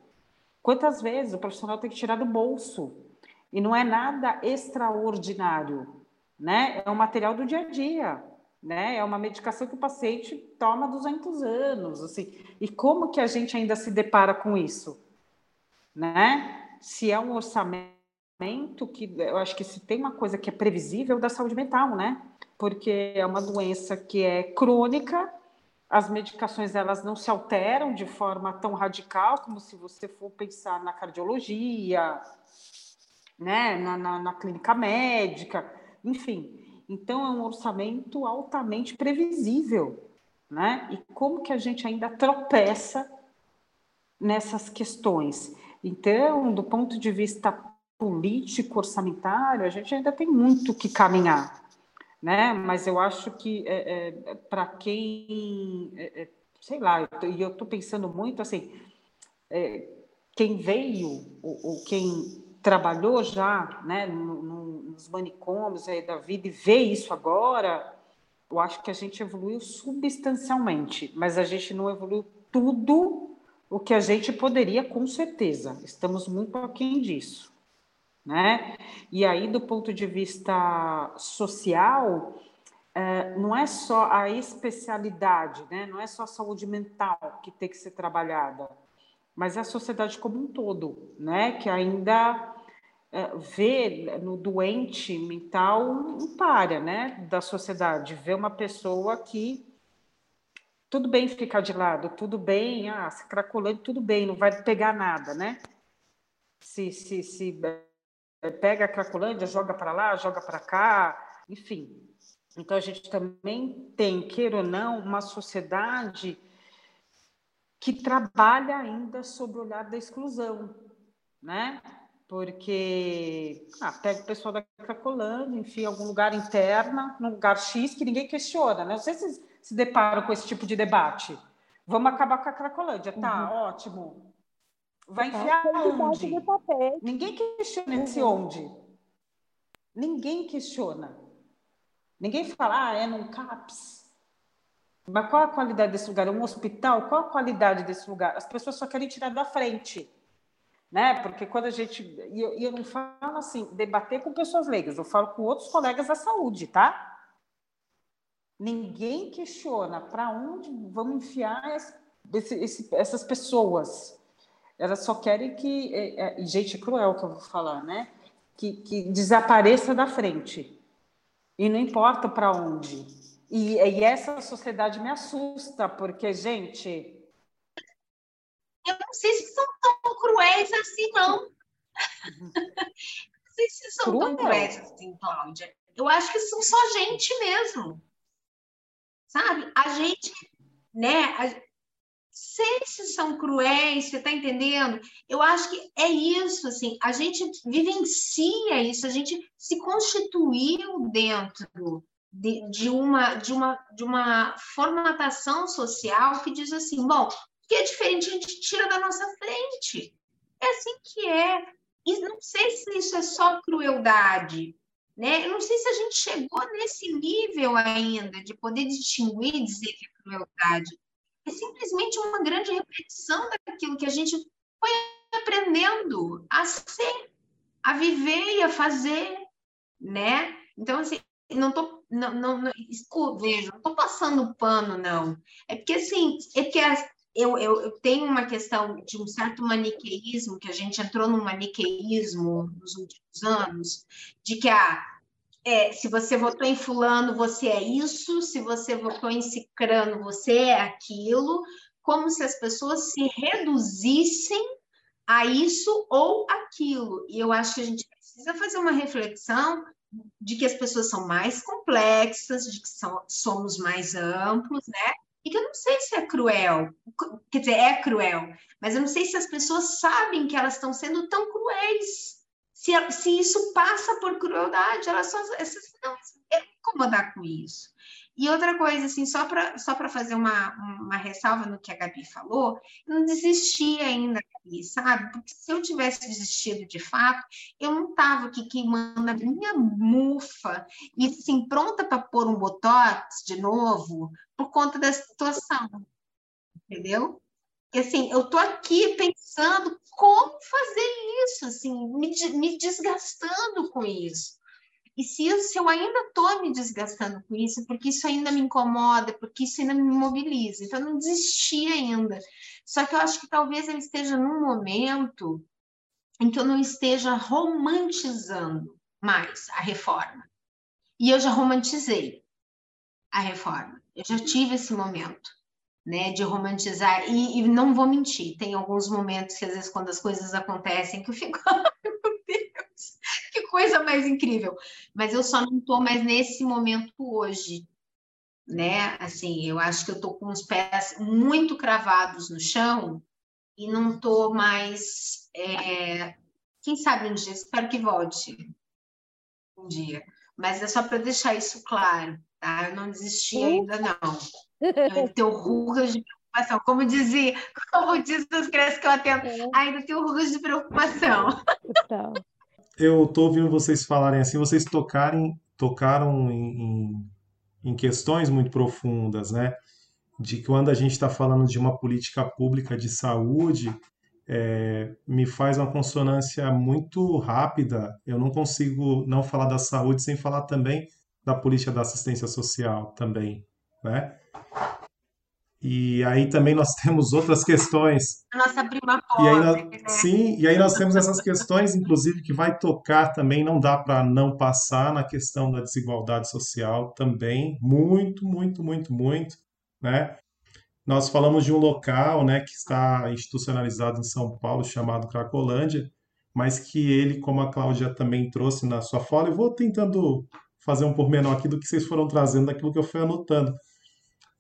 E: Quantas vezes o profissional tem que tirar do bolso? E não é nada extraordinário, né? É um material do dia a dia, né? É uma medicação que o paciente toma há 200 anos, assim. E como que a gente ainda se depara com isso? Né? Se é um orçamento que eu acho que se tem uma coisa que é previsível da saúde mental, né? Porque é uma doença que é crônica, as medicações elas não se alteram de forma tão radical como se você for pensar na cardiologia, né, na, na, na clínica médica, enfim. Então, é um orçamento altamente previsível, né? E como que a gente ainda tropeça nessas questões? Então, do ponto de vista político, orçamentário, a gente ainda tem muito que caminhar, né? Mas eu acho que é, é, para quem, é, é, sei lá, e eu estou pensando muito assim, é, quem veio ou, ou, quem trabalhou já, né, no, no, nos manicômios aí da vida e vê isso agora, eu acho que a gente evoluiu substancialmente, mas a gente não evoluiu tudo o que a gente poderia, com certeza. Estamos muito aquém disso né? E aí, do ponto de vista social, é, não é só a especialidade, né? Não é só a saúde mental que tem que ser trabalhada, mas a sociedade como um todo, né? Que ainda é, vê no doente mental um párea, né? Da sociedade, vê uma pessoa que tudo bem ficar de lado, tudo bem, ah, se cracolando, tudo bem, não vai pegar nada, né? Se, se, se pega a Cracolândia, joga para lá, joga para cá, enfim. Então a gente também tem, queira ou não, uma sociedade que trabalha ainda sob o olhar da exclusão, né? Porque ah, pega o pessoal da Cracolândia, enfim, em algum lugar interna, num lugar X que ninguém questiona, né? Não sei se se deparam com esse tipo de debate. Vamos acabar com a Cracolândia, tá? Uhum. Ótimo. Vai tá. enfiar onde? Ninguém questiona esse uhum. onde. Ninguém questiona. Ninguém fala, ah, é num CAPS. Mas qual a qualidade desse lugar? É um hospital? Qual a qualidade desse lugar? As pessoas só querem tirar da frente. Né? Porque quando a gente. E eu, eu não falo assim, debater com pessoas leigas, eu falo com outros colegas da saúde, tá? Ninguém questiona para onde vamos enfiar esse, esse, essas pessoas. Elas só querem que, é, é, gente cruel que eu vou falar, né? Que, que desapareça da frente. E não importa para onde. E, e essa sociedade me assusta, porque, gente.
H: Eu não sei se são tão cruéis assim, não. não sei se são Cruel. tão cruéis assim, Cláudia. Eu acho que são só gente mesmo. Sabe? A gente, né? A, sei se são cruéis, você está entendendo? Eu acho que é isso, assim, a gente vivencia isso, a gente se constituiu dentro de, de, uma, de, uma, de uma formatação social que diz assim, bom, o que é diferente a gente tira da nossa frente. É assim que é. E não sei se isso é só crueldade, né? Eu não sei se a gente chegou nesse nível ainda de poder distinguir e dizer que é crueldade é simplesmente uma grande repetição daquilo que a gente foi aprendendo a ser, a viver e a fazer, né? Então, assim, não tô, não, não, não veja, não tô passando pano, não. É porque, assim, é que eu, eu, eu, tenho uma questão de um certo maniqueísmo, que a gente entrou num maniqueísmo nos últimos anos, de que ah, é, se você votou em fulano, você é isso, se você votou em cicrano, você é aquilo, como se as pessoas se reduzissem a isso ou aquilo. E eu acho que a gente precisa fazer uma reflexão de que as pessoas são mais complexas, de que são, somos mais amplos, né? E que eu não sei se é cruel, quer dizer, é cruel, mas eu não sei se as pessoas sabem que elas estão sendo tão cruéis se, se isso passa por crueldade, elas só essas, não querem incomodar com isso. E outra coisa, assim, só para só fazer uma, uma ressalva no que a Gabi falou, eu não desisti ainda, Gabi, sabe? Porque se eu tivesse desistido de fato, eu não estava aqui queimando a minha mufa e, assim, pronta para pôr um botox de novo por conta da situação, entendeu? E, assim, eu estou aqui pensando como fazer isso, assim, me, me desgastando com isso. E se eu, se eu ainda estou me desgastando com isso, porque isso ainda me incomoda, porque isso ainda me mobiliza. Então, eu não desisti ainda. Só que eu acho que talvez eu esteja num momento em que eu não esteja romantizando mais a reforma. E eu já romantizei a reforma. Eu já tive esse momento né, de romantizar. E, e, não vou mentir, tem alguns momentos que às vezes quando as coisas acontecem que eu fico, coisa mais incrível. Mas eu só não estou mais nesse momento hoje, né? Assim, eu acho que eu estou com os pés muito cravados no chão e não estou mais. É... Quem sabe um dia, espero que volte um dia. Mas é só para deixar isso claro, tá? Eu não desisti ainda, não. Eu tenho rugas de preocupação. Como dizia, como diz as crianças que eu atendo, é. ainda tenho rugas de preocupação.
G: Então. Eu estou ouvindo vocês falarem assim, vocês tocarem, tocaram em, em, em questões muito profundas, né? De que quando a gente está falando de uma política pública de saúde, é, me faz uma consonância muito rápida. Eu não consigo não falar da saúde sem falar também da política da assistência social também, né? E aí também nós temos outras questões.
H: A nossa prima pobre, e aí
G: nós, né? Sim, e aí nós temos essas questões, inclusive, que vai tocar também, não dá para não passar na questão da desigualdade social também, muito, muito, muito, muito, né? Nós falamos de um local, né, que está institucionalizado em São Paulo, chamado Cracolândia, mas que ele, como a Cláudia também trouxe na sua fala, eu vou tentando fazer um pormenor aqui do que vocês foram trazendo, daquilo que eu fui anotando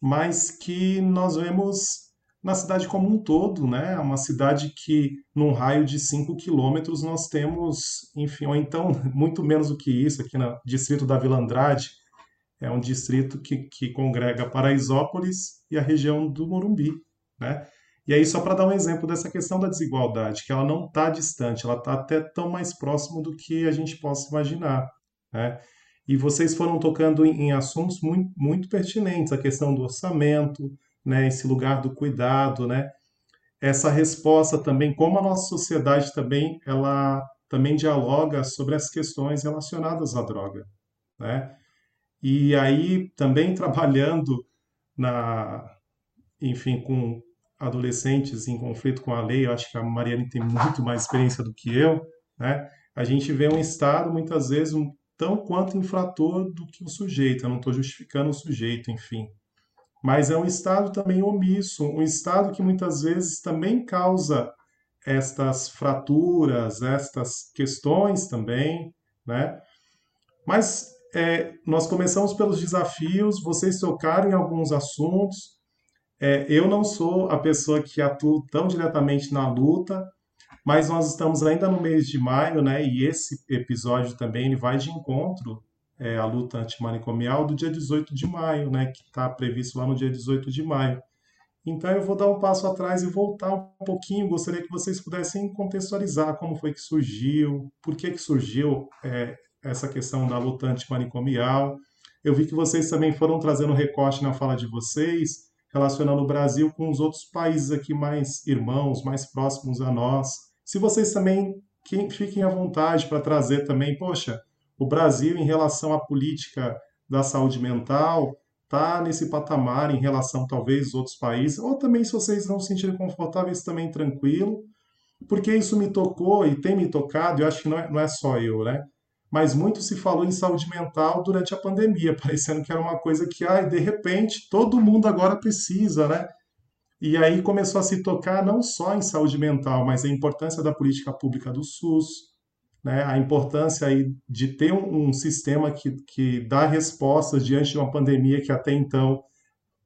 G: mas que nós vemos na cidade como um todo, né? Uma cidade que, num raio de 5 quilômetros, nós temos, enfim, ou então, muito menos do que isso, aqui no distrito da Vila Andrade, é um distrito que, que congrega Paraisópolis e a região do Morumbi, né? E aí, só para dar um exemplo dessa questão da desigualdade, que ela não está distante, ela está até tão mais próximo do que a gente possa imaginar, né? E vocês foram tocando em, assuntos muito, muito pertinentes, a questão do orçamento, né, esse lugar do cuidado, né? Essa resposta também, como a nossa sociedade também, ela também dialoga sobre as questões relacionadas à droga, né? E aí também trabalhando na, enfim, com adolescentes em conflito com a lei, eu acho que a Mariane tem muito mais experiência do que eu, né? A gente vê um estado muitas vezes tão quanto infrator do que o sujeito. Eu não estou justificando o sujeito, enfim. Mas é um Estado também omisso, um Estado que muitas vezes também causa estas fraturas, estas questões também, né? Mas é, nós começamos pelos desafios, vocês tocaram em alguns assuntos. É, eu não sou a pessoa que atua tão diretamente na luta, mas nós estamos ainda no mês de maio, né? E esse episódio também ele vai de encontro é, à luta antimanicomial do dia 18 de maio, né? Que está previsto lá no dia 18 de maio. Então eu vou dar um passo atrás e voltar um pouquinho. Gostaria que vocês pudessem contextualizar como foi que surgiu, por que que surgiu é, essa questão da luta antimanicomial. Eu vi que vocês também foram trazendo recorte na fala de vocês, relacionando o Brasil com os outros países aqui mais irmãos, mais próximos a nós. Se vocês também que, fiquem à vontade para trazer também, poxa, o Brasil em relação à política da saúde mental está nesse patamar em relação talvez outros países, ou também se vocês não se sentirem confortáveis também tranquilo, porque isso me tocou e tem me tocado, eu acho que não é, não é só eu, né? Mas muito se falou em saúde mental durante a pandemia, parecendo que era uma coisa que, ai, de repente, todo mundo agora precisa, né? E aí começou a se tocar não só em saúde mental, mas a importância da política pública do SUS, né? a importância aí de ter um, sistema que, que dá respostas diante de uma pandemia que até então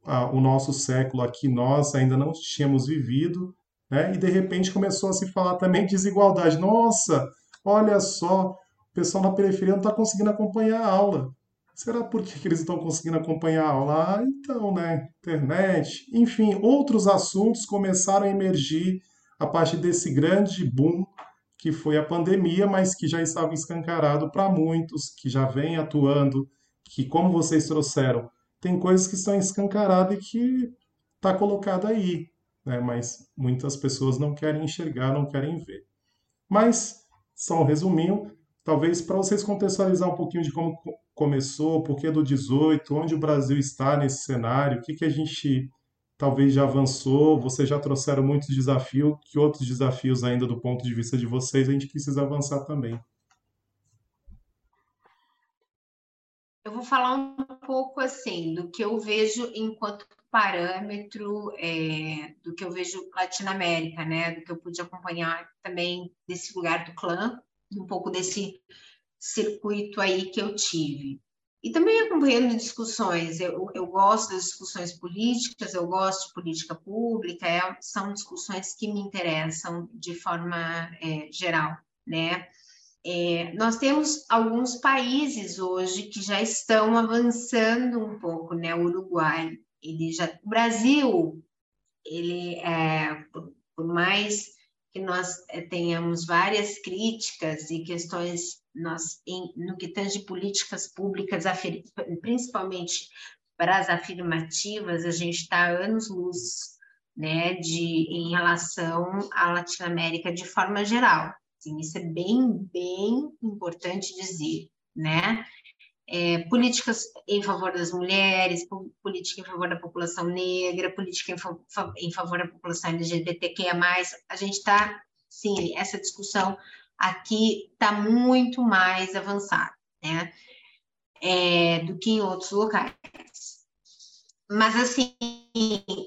G: a, o nosso século aqui nós ainda não tínhamos vivido, né? e de repente começou a se falar também de desigualdade. Nossa, olha só, o pessoal na periferia não está conseguindo acompanhar a aula. Será por que, que eles estão conseguindo acompanhar a aula? Ah, então, né? Internet. Enfim, outros assuntos começaram a emergir a partir desse grande boom que foi a pandemia, mas que já estava escancarado para muitos, que já vem atuando, que, como vocês trouxeram, tem coisas que estão escancaradas e que está colocado aí, né? mas muitas pessoas não querem enxergar, não querem ver. Mas, só um resuminho, talvez para vocês contextualizar um pouquinho de como começou, por que do 18, onde o Brasil está nesse cenário, o que, que a gente talvez já avançou, vocês já trouxeram muitos desafios, que outros desafios ainda do ponto de vista de vocês a gente precisa avançar também.
H: Eu vou falar um pouco assim do que eu vejo enquanto parâmetro é, do que eu vejo Latinoamérica, né? Do que eu pude acompanhar também desse lugar do clã, um pouco desse circuito aí que eu tive. E também acompanhando discussões, eu, eu gosto das discussões políticas, eu gosto de política pública, é, são discussões que me interessam de forma é, geral, né? É, nós temos alguns países hoje que já estão avançando um pouco, né? O Uruguai, ele já, o Brasil, ele é, por, por mais que nós é, tenhamos várias críticas e questões nós, em, no que tange políticas públicas, principalmente para as afirmativas, a gente está anos-luz né, de, em relação à Latinoamérica de forma geral. Assim, isso é bem, bem importante dizer, né? É, políticas em favor das mulheres, política em favor da população negra, política em, fa em favor da população LGBTQIA+, a gente está, sim, essa discussão aqui está muito mais avançado, né? É, do que em outros locais. Mas, assim,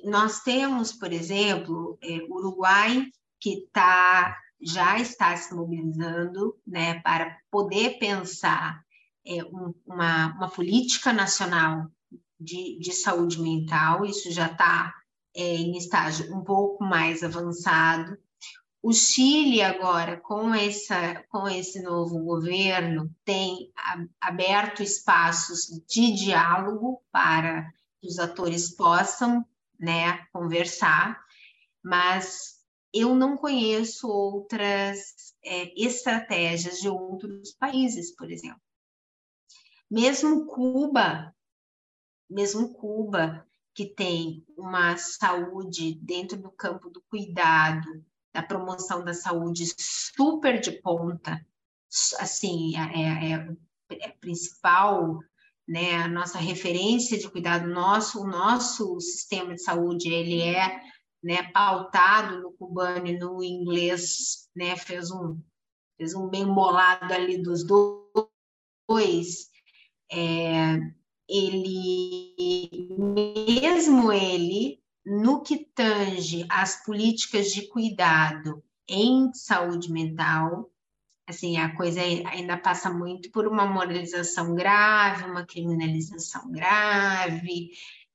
H: nós temos, por exemplo, é, Uruguai, que tá, já está se mobilizando né, para poder pensar é, um, uma, uma política nacional de, de saúde mental, isso já está é, em estágio um pouco mais avançado. O Chile agora, com, essa, com esse novo governo, tem aberto espaços de diálogo para que os atores possam né, conversar, mas eu não conheço outras é, estratégias de outros países, por exemplo. Mesmo Cuba, mesmo Cuba, que tem uma saúde dentro do campo do cuidado, da promoção da saúde super de ponta, assim, é, é, é principal, né, a nossa referência de cuidado nosso, o nosso sistema de saúde, ele é, né, pautado no cubano e no inglês, né, fez um, fez um bem bolado ali dos dois, é, ele, mesmo ele, no que tange às políticas de cuidado em saúde mental, assim, a coisa ainda passa muito por uma moralização grave, uma criminalização grave,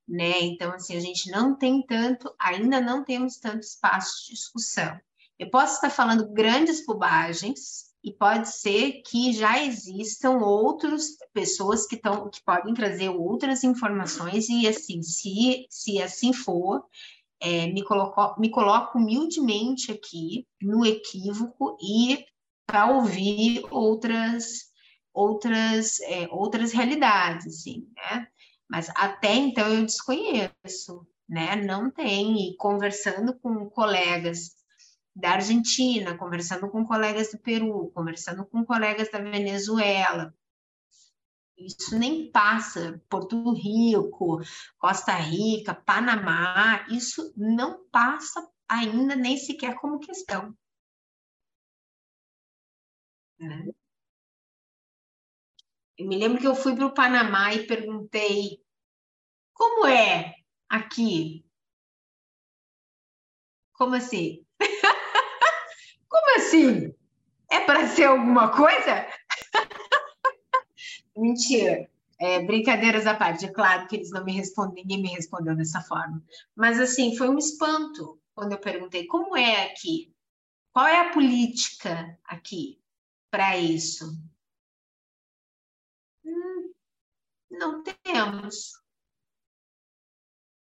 H: né? Então, assim, a gente não tem tanto, ainda não temos tanto espaço de discussão. Eu posso estar falando grandes bobagens, e pode ser que já existam outras pessoas que, estão que podem trazer outras informações, e assim, se, se assim for, é, me, coloco, me coloco humildemente aqui no equívoco e para ouvir outras outras é, outras realidades, assim, né? Mas até então eu desconheço, né? Não tem. E conversando com colegas da Argentina, conversando com colegas do Peru, conversando com colegas da Venezuela. Isso nem passa. Porto Rico, Costa Rica, Panamá, isso não passa ainda nem sequer como questão. Né? Eu me lembro que eu fui para o Panamá e perguntei como é aqui? Como assim? Como assim? É para ser alguma coisa? Mentira. É, brincadeiras à parte, é claro que eles não me respondem, ninguém me respondeu dessa forma. Mas assim, foi um espanto quando eu perguntei como é aqui, qual é a política aqui para isso? Hum, não temos.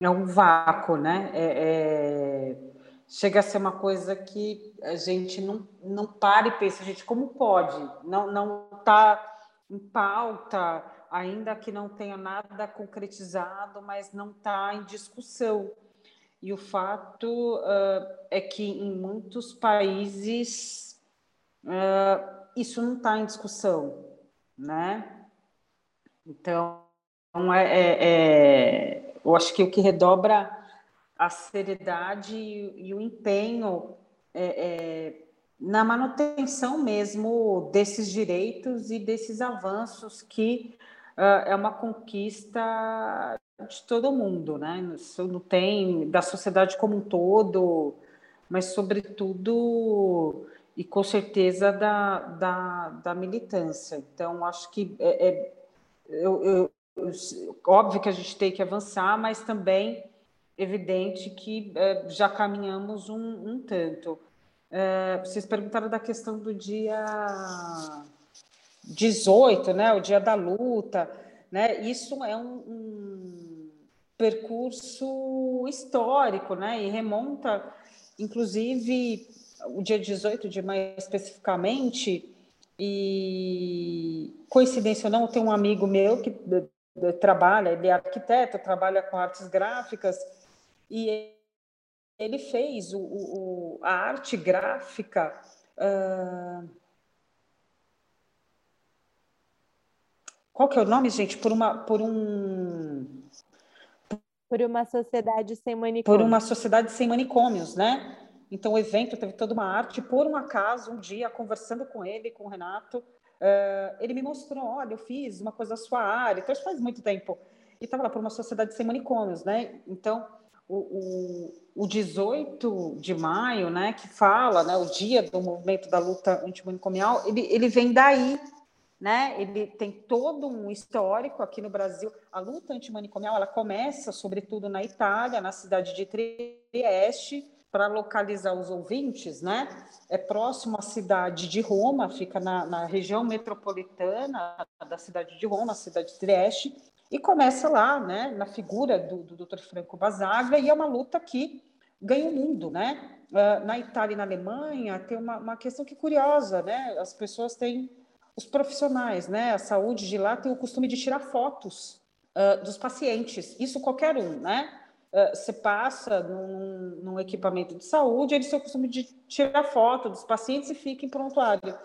E: É um vácuo, né? É, é chega a ser uma coisa que a gente não, não para e pensa, gente, como pode? Não não está em pauta, ainda que não tenha nada concretizado, mas não está em discussão. E o fato uh, é que em muitos países uh, isso não está em discussão, né? Então, é, é, é, eu acho que o que redobra a seriedade e, e o empenho é, é, na manutenção mesmo desses direitos e desses avanços que uh, é uma conquista de todo mundo, né? Isso não tem da sociedade como um todo, mas sobretudo e com certeza da, da, da militância. Então, acho que é, é eu, eu, óbvio que a gente tem que avançar, mas também evidente que é, já caminhamos um, um tanto. É, vocês perguntaram da questão do dia 18, né, o dia da luta, né? Isso é um, um percurso histórico, né? E remonta, inclusive, o dia 18 de maio especificamente, e coincidência ou não, tem um amigo meu que trabalha, ele é arquiteto, trabalha com artes gráficas, e ele fez o, o a arte gráfica. Uh... Qual que é o nome, gente? Por uma, por um
B: por uma sociedade sem manicômios.
E: Por uma sociedade sem manicômios, né? Então, o evento teve toda uma arte. Por um acaso, um dia, conversando com ele, com o Renato, uh, ele me mostrou: olha, eu fiz uma coisa da sua área. Então, isso faz muito tempo. E estava lá por uma sociedade sem manicômios, né? Então, o, o, o 18 de maio, né, que fala, né, o dia do movimento da luta antimanicomial, ele, ele vem daí, né? Ele tem todo um histórico aqui no Brasil. A luta antimanicomial, ela começa, sobretudo, na Itália, na cidade de Trieste, para localizar os ouvintes, né? É próximo à cidade de Roma, fica na, na, região metropolitana da cidade de Roma, a cidade de Trieste, e começa lá, né? Na figura do, do Dr. Franco Basaglia, e é uma luta que ganha o mundo, né? Uh, na Itália e na Alemanha tem uma, uma questão que é curiosa, né? As pessoas têm os profissionais, né? A saúde de lá tem o costume de tirar fotos uh, dos pacientes, isso qualquer um, né? Eh, você passa num, num, equipamento de saúde, eles têm o costume de tirar foto dos pacientes e fica em prontuário.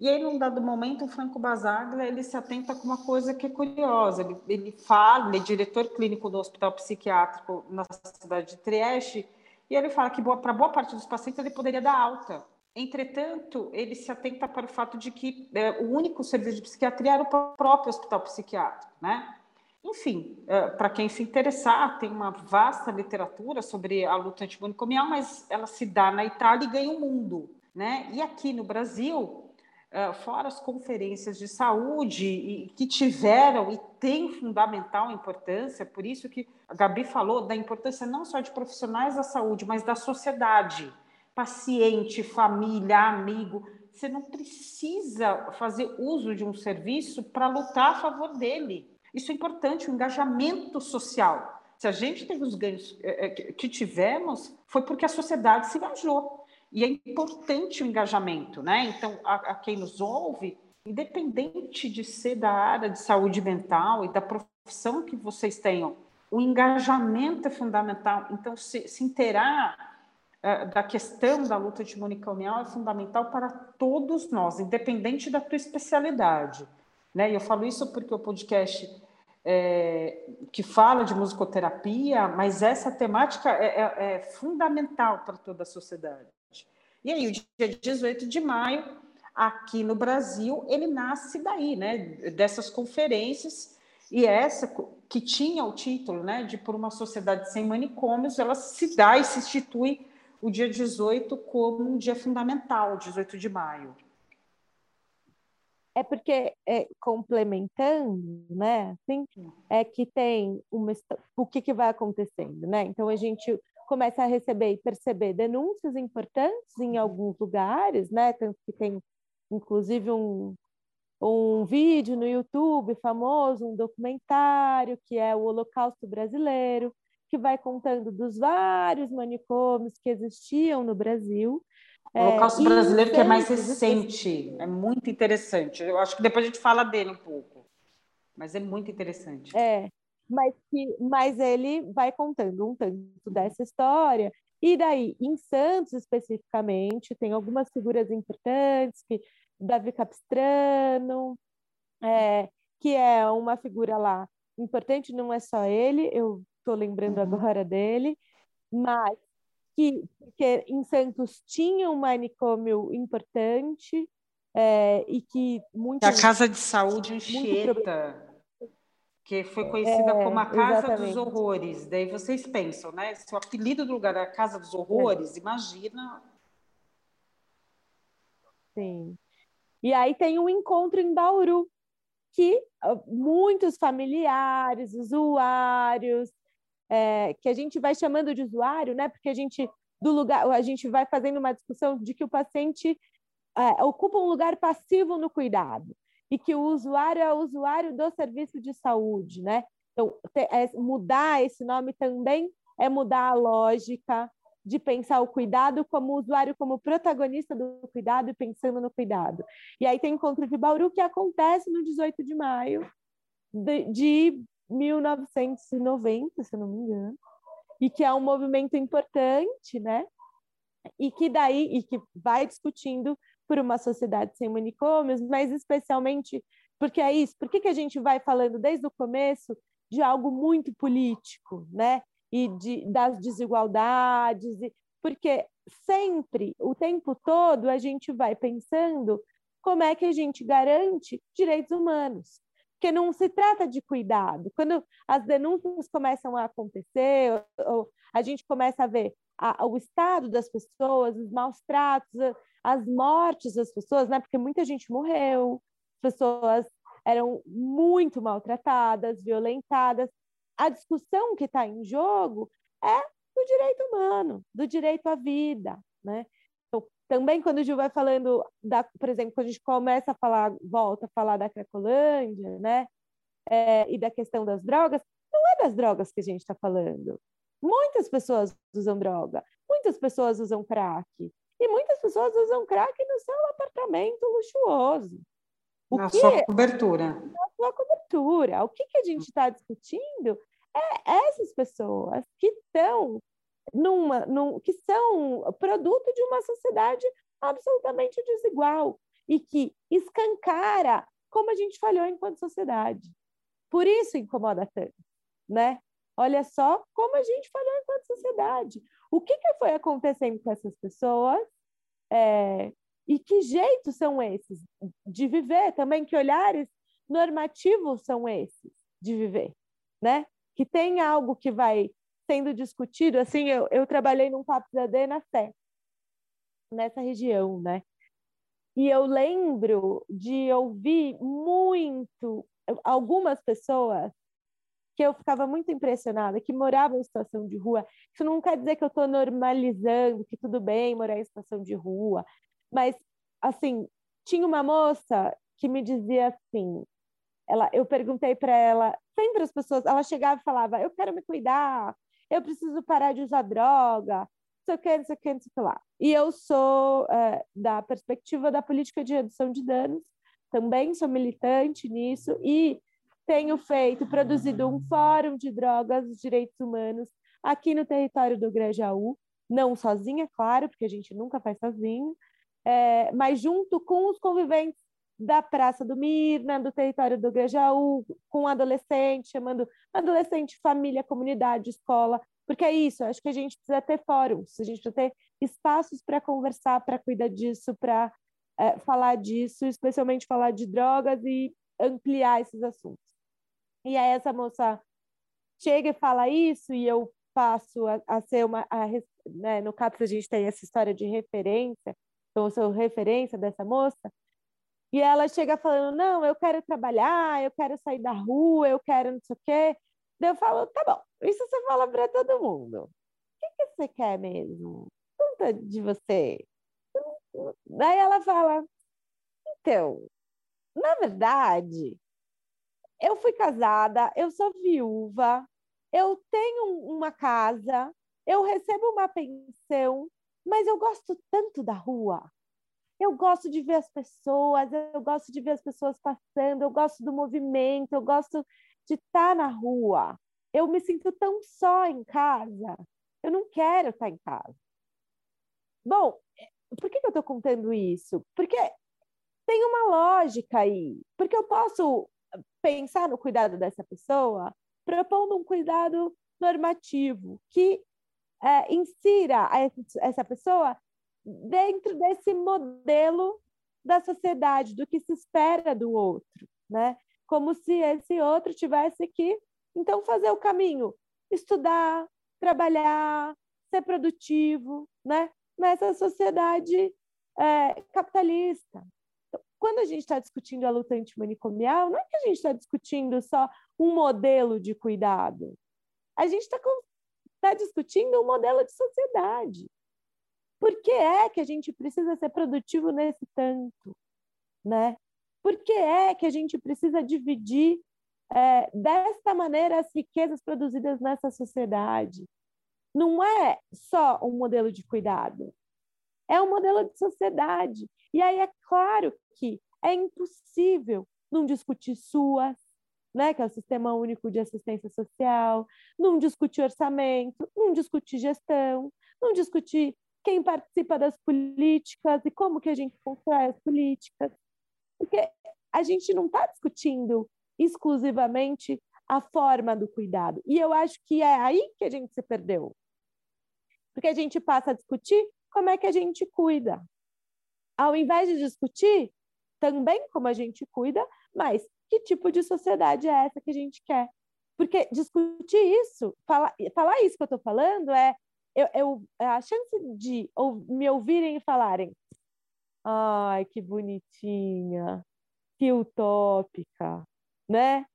E: E aí, num dado momento, o Franco Basaglia, ele se atenta com uma coisa que é curiosa. Ele, ele fala, ele é diretor clínico do Hospital Psiquiátrico na cidade de Trieste, e ele fala que para boa parte dos pacientes ele poderia dar alta. Entretanto, ele se atenta para o fato de que é, o único serviço de psiquiatria era o próprio hospital psiquiátrico, né? Enfim, é, para quem se interessar, tem uma vasta literatura sobre a luta antimanicomial, mas ela se dá na Itália e ganha o mundo. Né? E aqui no Brasil, fora as conferências de saúde que tiveram e têm fundamental importância, por isso que a Gabi falou da importância não só de profissionais da saúde, mas da sociedade, paciente, família, amigo. Você não precisa fazer uso de um serviço para lutar a favor dele isso é importante, o engajamento social. Se a gente teve os ganhos é, é, que tivemos, foi porque a sociedade se engajou. E é importante o engajamento, né? Então, a, a quem nos ouve, independente de ser da área de saúde mental e da profissão que vocês tenham, o engajamento é fundamental. Então, se, se inteirar uh, da questão da luta de monicamial é fundamental para todos nós, independente da tua especialidade. Né? E eu falo isso porque o podcast é, que fala de musicoterapia, mas essa temática é, é, é fundamental para toda a sociedade. E aí, o dia 18 de maio, aqui no Brasil, ele nasce daí, né, dessas conferências, e essa que tinha o título né, de Por uma Sociedade Sem Manicômios, ela se dá e se institui o dia 18 como um dia fundamental, 18 de maio.
B: É porque, é, complementando, né, assim, é que tem uma, o que, que vai acontecendo, né? Então, a gente começa a receber e perceber denúncias importantes em alguns lugares, né? Tanto que tem, inclusive, um, um vídeo no YouTube famoso, um documentário, que é o Holocausto Brasileiro, que vai contando dos vários manicômios que existiam no Brasil
E: o Holocausto é, Brasileiro, que é mais recente, é muito interessante. Eu acho que depois a gente fala dele um pouco, mas é muito interessante.
B: É, mas, que, mas ele vai contando um tanto dessa história. E daí, em Santos especificamente, tem algumas figuras importantes, que Davi Capistrano, é, que é uma figura lá importante, não é só ele, eu estou lembrando uhum. agora dele, mas que porque em Santos tinha um manicômio importante é, e que muito
E: a casa de saúde Anchieta que foi conhecida é, como a Casa exatamente. dos Horrores. Daí vocês pensam, né? Se o apelido do lugar é a Casa dos Horrores, é. imagina
B: Sim. E aí tem um encontro em Bauru, que ah, muitos familiares, usuários, é, que a gente vai chamando de usuário, né? Porque a gente do lugar, a gente vai fazendo uma discussão de que o paciente é, ocupa um lugar passivo no cuidado e que o usuário é o usuário do serviço de saúde, né? Então, é, mudar esse nome também é mudar a lógica de pensar o cuidado como usuário, como protagonista do cuidado e pensando no cuidado. E aí tem o encontro de Bauru que acontece no 18 de maio de, de 1990, se não me engano, e que é um movimento importante, né? E que daí e que vai discutindo por uma sociedade sem manicômios, mas especialmente porque é isso. Por que, que a gente vai falando desde o começo de algo muito político, né? E de, das desigualdades, e, porque sempre, o tempo todo, a gente vai pensando como é que a gente garante direitos humanos. Porque não se trata de cuidado. Quando as denúncias começam a acontecer, ou, ou a gente começa a ver a, o estado das pessoas, os maus tratos, as mortes das pessoas, né? Porque muita gente morreu, pessoas eram muito maltratadas, violentadas. A discussão que está em jogo é do direito humano, do direito à vida, né? Então, também quando o Gil vai falando, da, por exemplo, quando a gente começa a falar, volta a falar da Cracolândia, né? É, e da questão das drogas, não é das drogas que a gente está falando. Muitas pessoas usam droga, muitas pessoas usam crack, e muitas pessoas usam crack no seu apartamento luxuoso.
E: O na que, sua cobertura.
B: Na sua cobertura. O que, que a gente está discutindo é essas pessoas que estão numa, num, que são produto de uma sociedade absolutamente desigual e que escancara como a gente falhou enquanto sociedade. Por isso incomoda tanto, né? Olha só como a gente falhou enquanto sociedade. O que, que foi acontecendo com essas pessoas? É, e que jeitos são esses de viver também? Que olhares normativos são esses de viver, né? Que tem algo que vai sendo discutido. Assim, eu, eu trabalhei num CAPS AD na Sé, nessa região, né? E eu lembro de ouvir muito algumas pessoas que eu ficava muito impressionada, que moravam em situação de rua. Isso não quer dizer que eu estou normalizando, que tudo bem morar em situação de rua, mas, assim, tinha uma moça que me dizia assim, ela, eu perguntei para ela, sempre as pessoas, ela chegava e falava, eu quero me cuidar, eu preciso parar de usar droga, não sei o que, não sei o que, não sei o que lá. E eu sou é, da perspectiva da política de redução de danos, também sou militante nisso, e tenho feito, produzido um fórum de drogas e direitos humanos aqui no território do Grajaú, não sozinha, claro, porque a gente nunca faz sozinho, é, mas junto com os conviventes da Praça do Mirna, do território do Grajaú, com adolescente, chamando adolescente, família, comunidade, escola, porque é isso, acho que a gente precisa ter fóruns, a gente precisa ter espaços para conversar, para cuidar disso, para é, falar disso, especialmente falar de drogas e ampliar esses assuntos. E aí essa moça chega e fala isso, e eu passo a, a ser uma. A, né, no CAPS a gente tem essa história de referência, então eu sou referência dessa moça. E ela chega falando: não, eu quero trabalhar, eu quero sair da rua, eu quero não sei o quê. Daí eu falo: tá bom, isso você fala para todo mundo. O que, que você quer mesmo? Conta de você. Daí ela fala: então, na verdade, eu fui casada, eu sou viúva, eu tenho uma casa, eu recebo uma pensão, mas eu gosto tanto da rua. Eu gosto de ver as pessoas, eu gosto de ver as pessoas passando, eu gosto do movimento, eu gosto de estar na rua. Eu me sinto tão só em casa. Eu não quero estar em casa. Bom, por que eu estou contando isso? Porque tem uma lógica aí. Porque eu posso pensar no cuidado dessa pessoa propondo um cuidado normativo que é, insira essa pessoa dentro desse modelo da sociedade, do que se espera do outro, né? Como se esse outro tivesse que, então, fazer o caminho, estudar, trabalhar, ser produtivo, né? Nessa sociedade é, capitalista. Quando a gente está discutindo a luta antimanicomial, não é que a gente está discutindo só um modelo de cuidado. A gente está tá discutindo um modelo de sociedade. Por que é que a gente precisa ser produtivo nesse tanto? Né? Por que é que a gente precisa dividir é, desta maneira as riquezas produzidas nessa sociedade? Não é só um modelo de cuidado, é um modelo de sociedade. E aí é claro que é impossível não discutir suas, né, que é o Sistema Único de Assistência Social, não discutir orçamento, não discutir gestão, não discutir quem participa das políticas e como que a gente constrói as políticas. Porque a gente não está discutindo exclusivamente a forma do cuidado. E eu acho que é aí que a gente se perdeu. Porque a gente passa a discutir como é que a gente cuida. Ao invés de discutir também como a gente cuida, mas que tipo de sociedade é essa que a gente quer? Porque discutir isso, falar, falar isso que eu estou falando é eu, eu, a chance de ou, me ouvirem e falarem ai, que bonitinha, que utópica, né?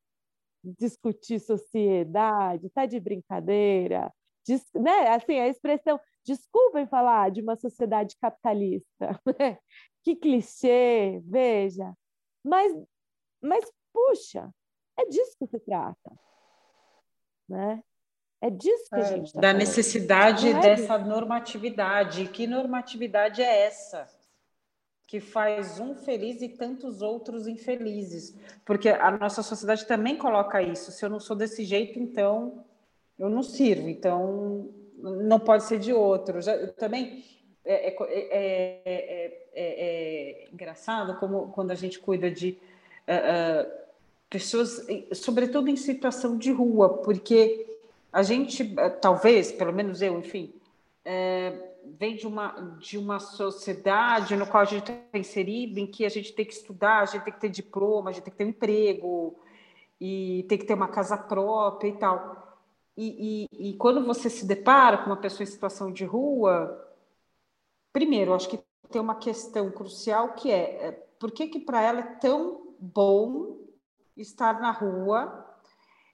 B: Discutir sociedade, tá de brincadeira, Diz, né? Assim, a expressão, desculpem falar de uma sociedade capitalista, né? que clichê, veja. Mas, mas puxa, é disso que se trata, né? É disso que a é, gente está
E: Da falando. necessidade é dessa disso. normatividade. Que normatividade é essa? Que faz um feliz e tantos outros infelizes. Porque a nossa sociedade também coloca isso. Se eu não sou desse jeito, então eu não sirvo, então não pode ser de outro. Já, também é, é, é, é, engraçado como quando a gente cuida de uh, pessoas, sobretudo em situação de rua, porque a gente, talvez, pelo menos eu, enfim, vem de uma, de uma sociedade no qual a gente está inserido, em que a gente tem que estudar, a gente tem que ter diploma, a gente tem que ter um emprego, e tem que ter uma casa própria e tal. E, e, e, quando você se depara com uma pessoa em situação de rua, primeiro, acho que tem uma questão crucial que é, é por que, que para ela é tão bom estar na rua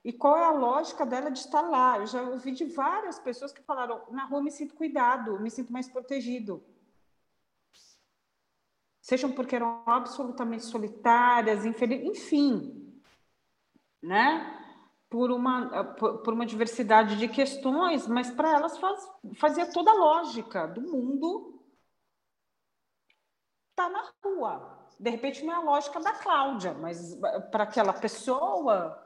E: e qual é a lógica dela de estar lá? Eu já ouvi de várias pessoas que falaram: na rua me sinto cuidado, me sinto mais protegido. Sejam porque eram absolutamente solitárias, infelizes, enfim, né? Por uma, por uma diversidade de questões, mas para elas faz, fazia toda a lógica do mundo tá na rua. De repente não é a lógica da Cláudia, mas para aquela pessoa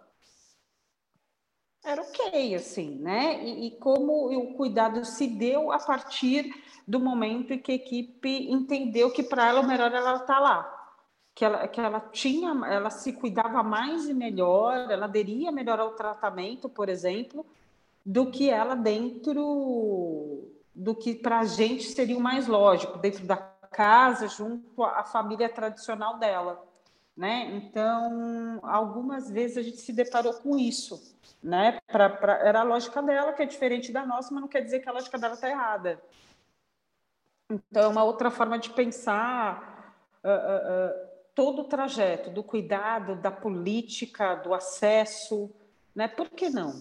E: era ok, assim, né? E, e, como o cuidado se deu a partir do momento em que a equipe entendeu que para ela o melhor era ela estar tá lá que ela, que ela tinha, ela se cuidava mais e melhor, ela aderia melhor ao tratamento, por exemplo, do que ela dentro do que para a gente seria o mais lógico, dentro da casa, junto à família tradicional dela. Né? Então, algumas vezes a gente se deparou com isso. Né? Pra, pra, era a lógica dela, que é diferente da nossa, mas não quer dizer que a lógica dela está errada. Então, é uma outra forma de pensar. Uh, uh, uh, todo o trajeto do cuidado, da política, do acesso, né? Por que não?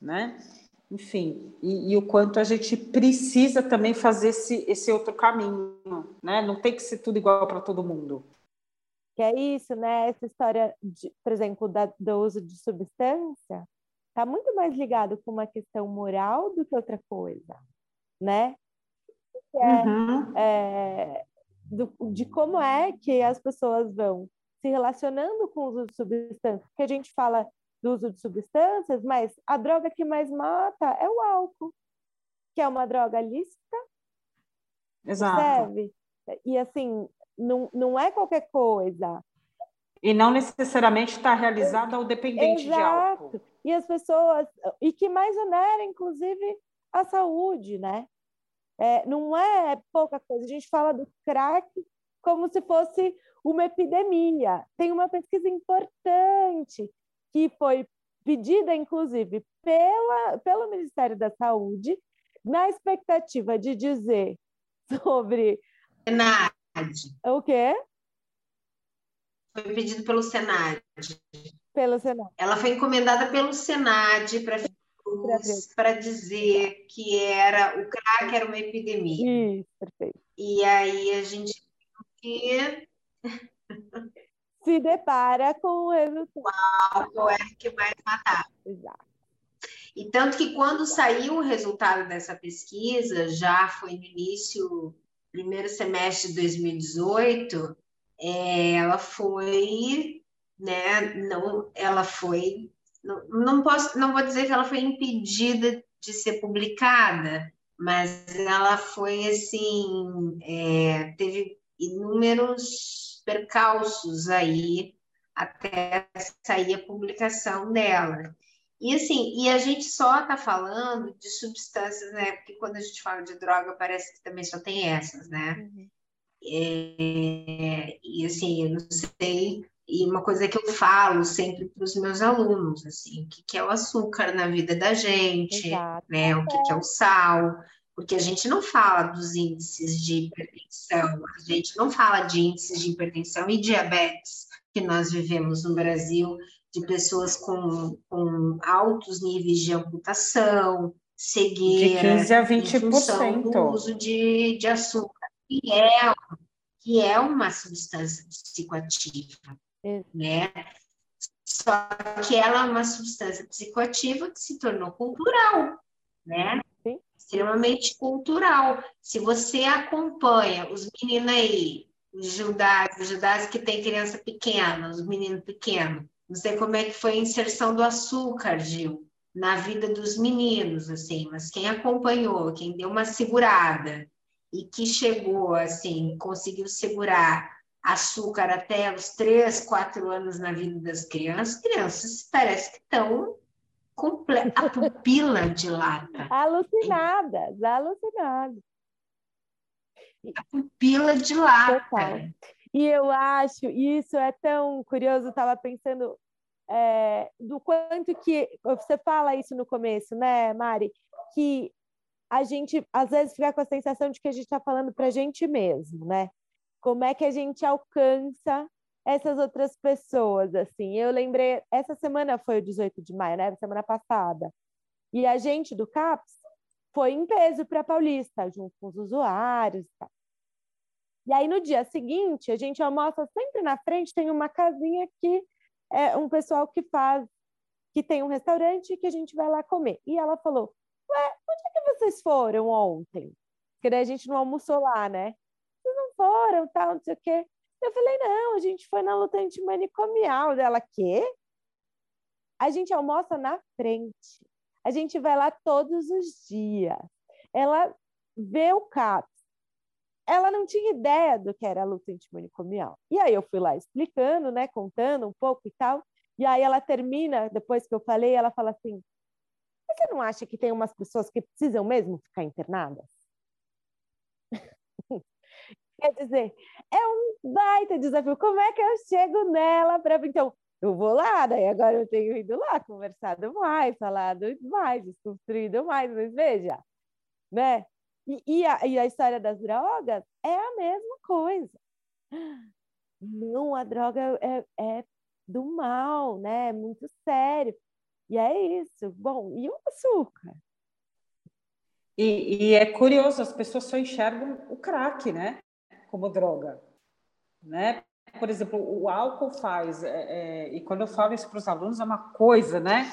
E: Né? Enfim, e, e, o quanto a gente precisa também fazer esse, esse outro caminho, né? Não tem que ser tudo igual para todo mundo.
B: Que é isso, né? Essa história, de, por exemplo, da, do uso de substância, está muito mais ligado com uma questão moral do que outra coisa, né? É, uhum. é, do, de como é que as pessoas vão se relacionando com o uso de substâncias. Porque a gente fala do uso de substâncias, mas a droga que mais mata é o álcool, que é uma droga lícita.
E: Exato.
B: Percebe? E assim, não, não é qualquer coisa.
E: E não necessariamente está realizada ao dependente
B: Exato.
E: de álcool.
B: E as pessoas, e que mais onera, inclusive, a saúde, né? É, não é pouca coisa. A gente fala do crack como se fosse uma epidemia. Tem uma pesquisa importante que foi pedida, inclusive, pela, pelo Ministério da Saúde, na expectativa de dizer sobre
H: Senad.
B: O quê?
H: Foi pedido pelo Senad.
B: Pelo Senado.
H: Ela foi encomendada pelo Senad para para dizer que era o crack era uma epidemia.
B: Isso, perfeito.
H: E aí a gente que
B: se depara com o resultado.
H: O álcool é que mais matava.
B: Exato.
H: E tanto que quando saiu o resultado dessa pesquisa, já foi no início, primeiro semestre de 2018, é, ela foi, né, não, ela foi, não, posso, não vou dizer que ela foi impedida de ser publicada, mas ela foi assim, é, teve inúmeros percalços aí até sair a publicação dela. E assim, e a gente só está falando de substâncias, né? Porque quando a gente fala de droga, parece que também só tem essas, né? Uhum. É, e assim, eu não sei, e uma coisa que eu falo sempre para os meus alunos, assim, o que, que é o açúcar na vida da gente, Exato. né? O que, que é o sal, porque a gente não fala dos índices de hipertensão, a gente não fala de índices de hipertensão e diabetes que nós vivemos no Brasil, de pessoas com, com altos níveis de amputação, cegueira,
E: de 15 a 20%.
H: do uso de, de açúcar, que é, que é uma substância psicoativa, é. né? Só que ela é uma substância psicoativa que se tornou cultural, né? Sim. Extremamente cultural. Se você acompanha os meninos aí, os Judás, os Judás que tem criança pequena, os meninos pequenos, não sei como é que foi a inserção do açúcar, Gil, na vida dos meninos, assim, mas quem acompanhou, quem deu uma segurada e que chegou, assim, conseguiu segurar açúcar até os três, quatro anos na vida das crianças, crianças parece que estão a pupila dilata.
B: Alucinadas, alucinadas.
H: A pupila dilata. Total.
B: E eu acho, isso é tão curioso, eu estava pensando é, do quanto que você fala isso no começo, né, Mari? Que a gente às vezes fica com a sensação de que a gente está falando para a gente mesmo, né? Como é que a gente alcança essas outras pessoas, assim? Eu lembrei, essa semana foi o 18 de maio, né? Semana passada. E a gente do CAPS foi em peso para Paulista, junto com os usuários e tal. E aí, no dia seguinte, a gente almoça sempre na frente, tem uma casinha que é um pessoal que faz, que tem um restaurante que a gente vai lá comer. E ela falou: Ué, onde é que vocês foram ontem? Porque daí a gente não almoçou lá, né? Foram, tal, não sei o quê. Eu falei: Não, a gente foi na luta antimanicomial. Dela, quê? A gente almoça na frente. A gente vai lá todos os dias. Ela vê o CAPS, ela não tinha ideia do que era a luta antimanicomial. E aí eu fui lá explicando, né, contando um pouco e tal. E aí ela termina, depois que eu falei, ela fala assim: Você não acha que tem umas pessoas que precisam mesmo ficar internadas? Quer dizer, é um baita desafio. Como é que eu chego nela para. Então, eu vou lá, daí agora eu tenho ido lá, conversado mais, falado mais, desconstruído mais, mas veja, né? E, e, a, e a história das drogas é a mesma coisa. Não, a droga é, é do mal, né? É muito sério. E é isso. Bom, e o açúcar?
E: E, e, é curioso, as pessoas só enxergam o crack, né? Como droga, né? Por exemplo, o álcool faz, é, é, e quando eu falo isso para os alunos, é uma coisa, né?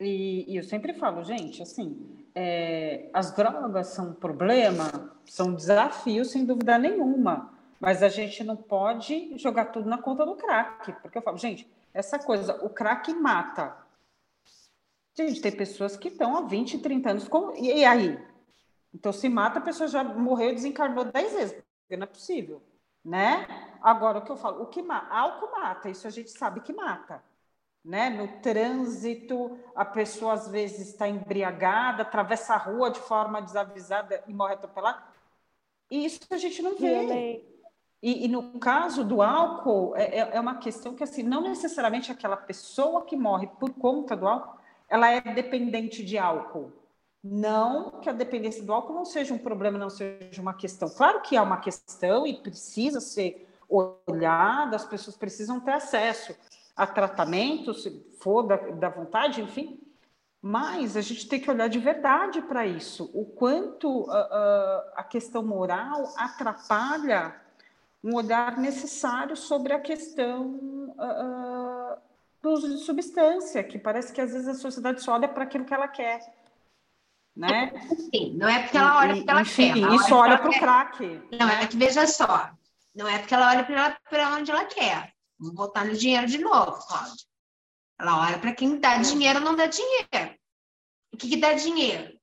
E: E, e eu sempre falo, gente, assim, é, as drogas são um problema, são um desafio, sem dúvida nenhuma. Mas a gente não pode jogar tudo na conta do crack. Porque eu falo, gente, essa coisa, o crack mata. Gente, tem pessoas que estão há 20, 30 anos. Com... E aí? Então, se mata, a pessoa já morreu e desencarnou 10 vezes. Não é possível. Né? Agora, o que eu falo, o que? Álcool mata, isso a gente sabe que mata né? No trânsito, a pessoa às vezes está embriagada, atravessa a rua de forma desavisada e morre atropelada. E isso a gente não vê. E, e, no caso do álcool, é, é, é uma questão que, assim, não necessariamente aquela pessoa que morre por conta do álcool, ela é dependente de álcool. Não que a dependência do álcool não seja um problema, não seja uma questão. Claro que é uma questão e precisa ser olhada, as pessoas precisam ter acesso a tratamento, se for da, da vontade, enfim. Mas a gente tem que olhar de verdade para isso. O quanto uh, uh, a questão moral atrapalha um olhar necessário sobre a questão uh, do uso de substância, que parece que às vezes a sociedade só olha para aquilo que ela quer. Né?
H: Sim, não é porque ela olha para ela
E: enfim,
H: quer. Ela
E: isso olha para o crack.
H: Não, é que veja só, não é porque ela olha para onde ela quer. Vamos voltar no dinheiro de novo, Cláudia. Ela olha para quem dá dinheiro ou não dá dinheiro. O que, que dá dinheiro?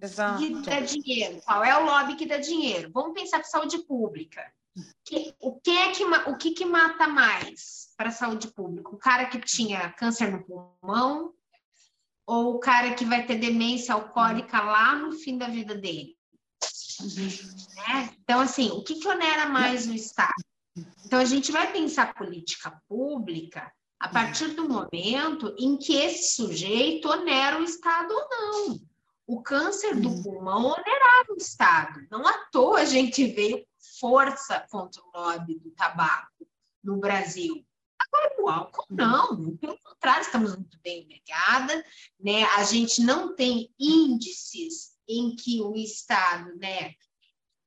E: Exato.
H: O que dá dinheiro? Qual é o lobby que dá dinheiro? Vamos pensar para saúde pública. Que, o que é que o que, que mata mais para a saúde pública? O cara que tinha câncer no pulmão ou o cara que vai ter demência alcoólica lá no fim da vida dele? Né? Então, assim, o que, que onera mais o Estado? Então, a gente vai pensar política pública a partir do momento em que esse sujeito onera o Estado ou não. O câncer do pulmão onerava o Estado. Não à toa a gente veio força contra o lobby do tabaco no Brasil. Agora, o álcool, não. Pelo contrário, estamos muito bem negada. Né? A gente não tem índices em que o Estado né,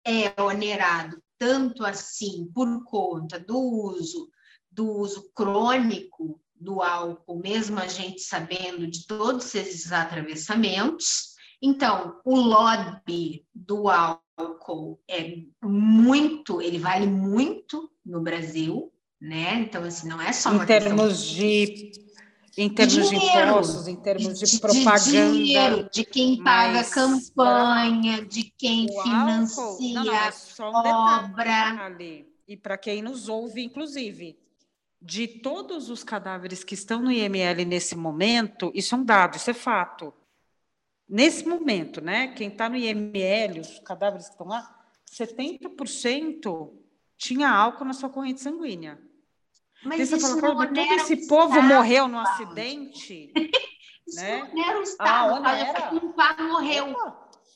H: é onerado tanto assim por conta do uso do uso crônico do álcool, mesmo a gente sabendo de todos esses atravessamentos. Então, o lobby do álcool é muito, ele vale muito no Brasil, né? Então, assim, não é só
E: uma em termos de em termos dinheiro, de impostos, em termos de, de propaganda. De dinheiro,
H: de quem paga campanha, de quem financia álcool, não, não, é só um obra.
E: E para quem nos ouve, inclusive, de todos os cadáveres que estão no IML nesse momento, isso é um dado, isso é fato. Nesse momento, né? Quem está no IML, os cadáveres que estão lá, 70% tinha álcool na sua corrente sanguínea.
H: Mas isso fala, não todo
E: esse povo estado, morreu no acidente.
H: isso né? não era o Estado. Ah, olha, um par morreu.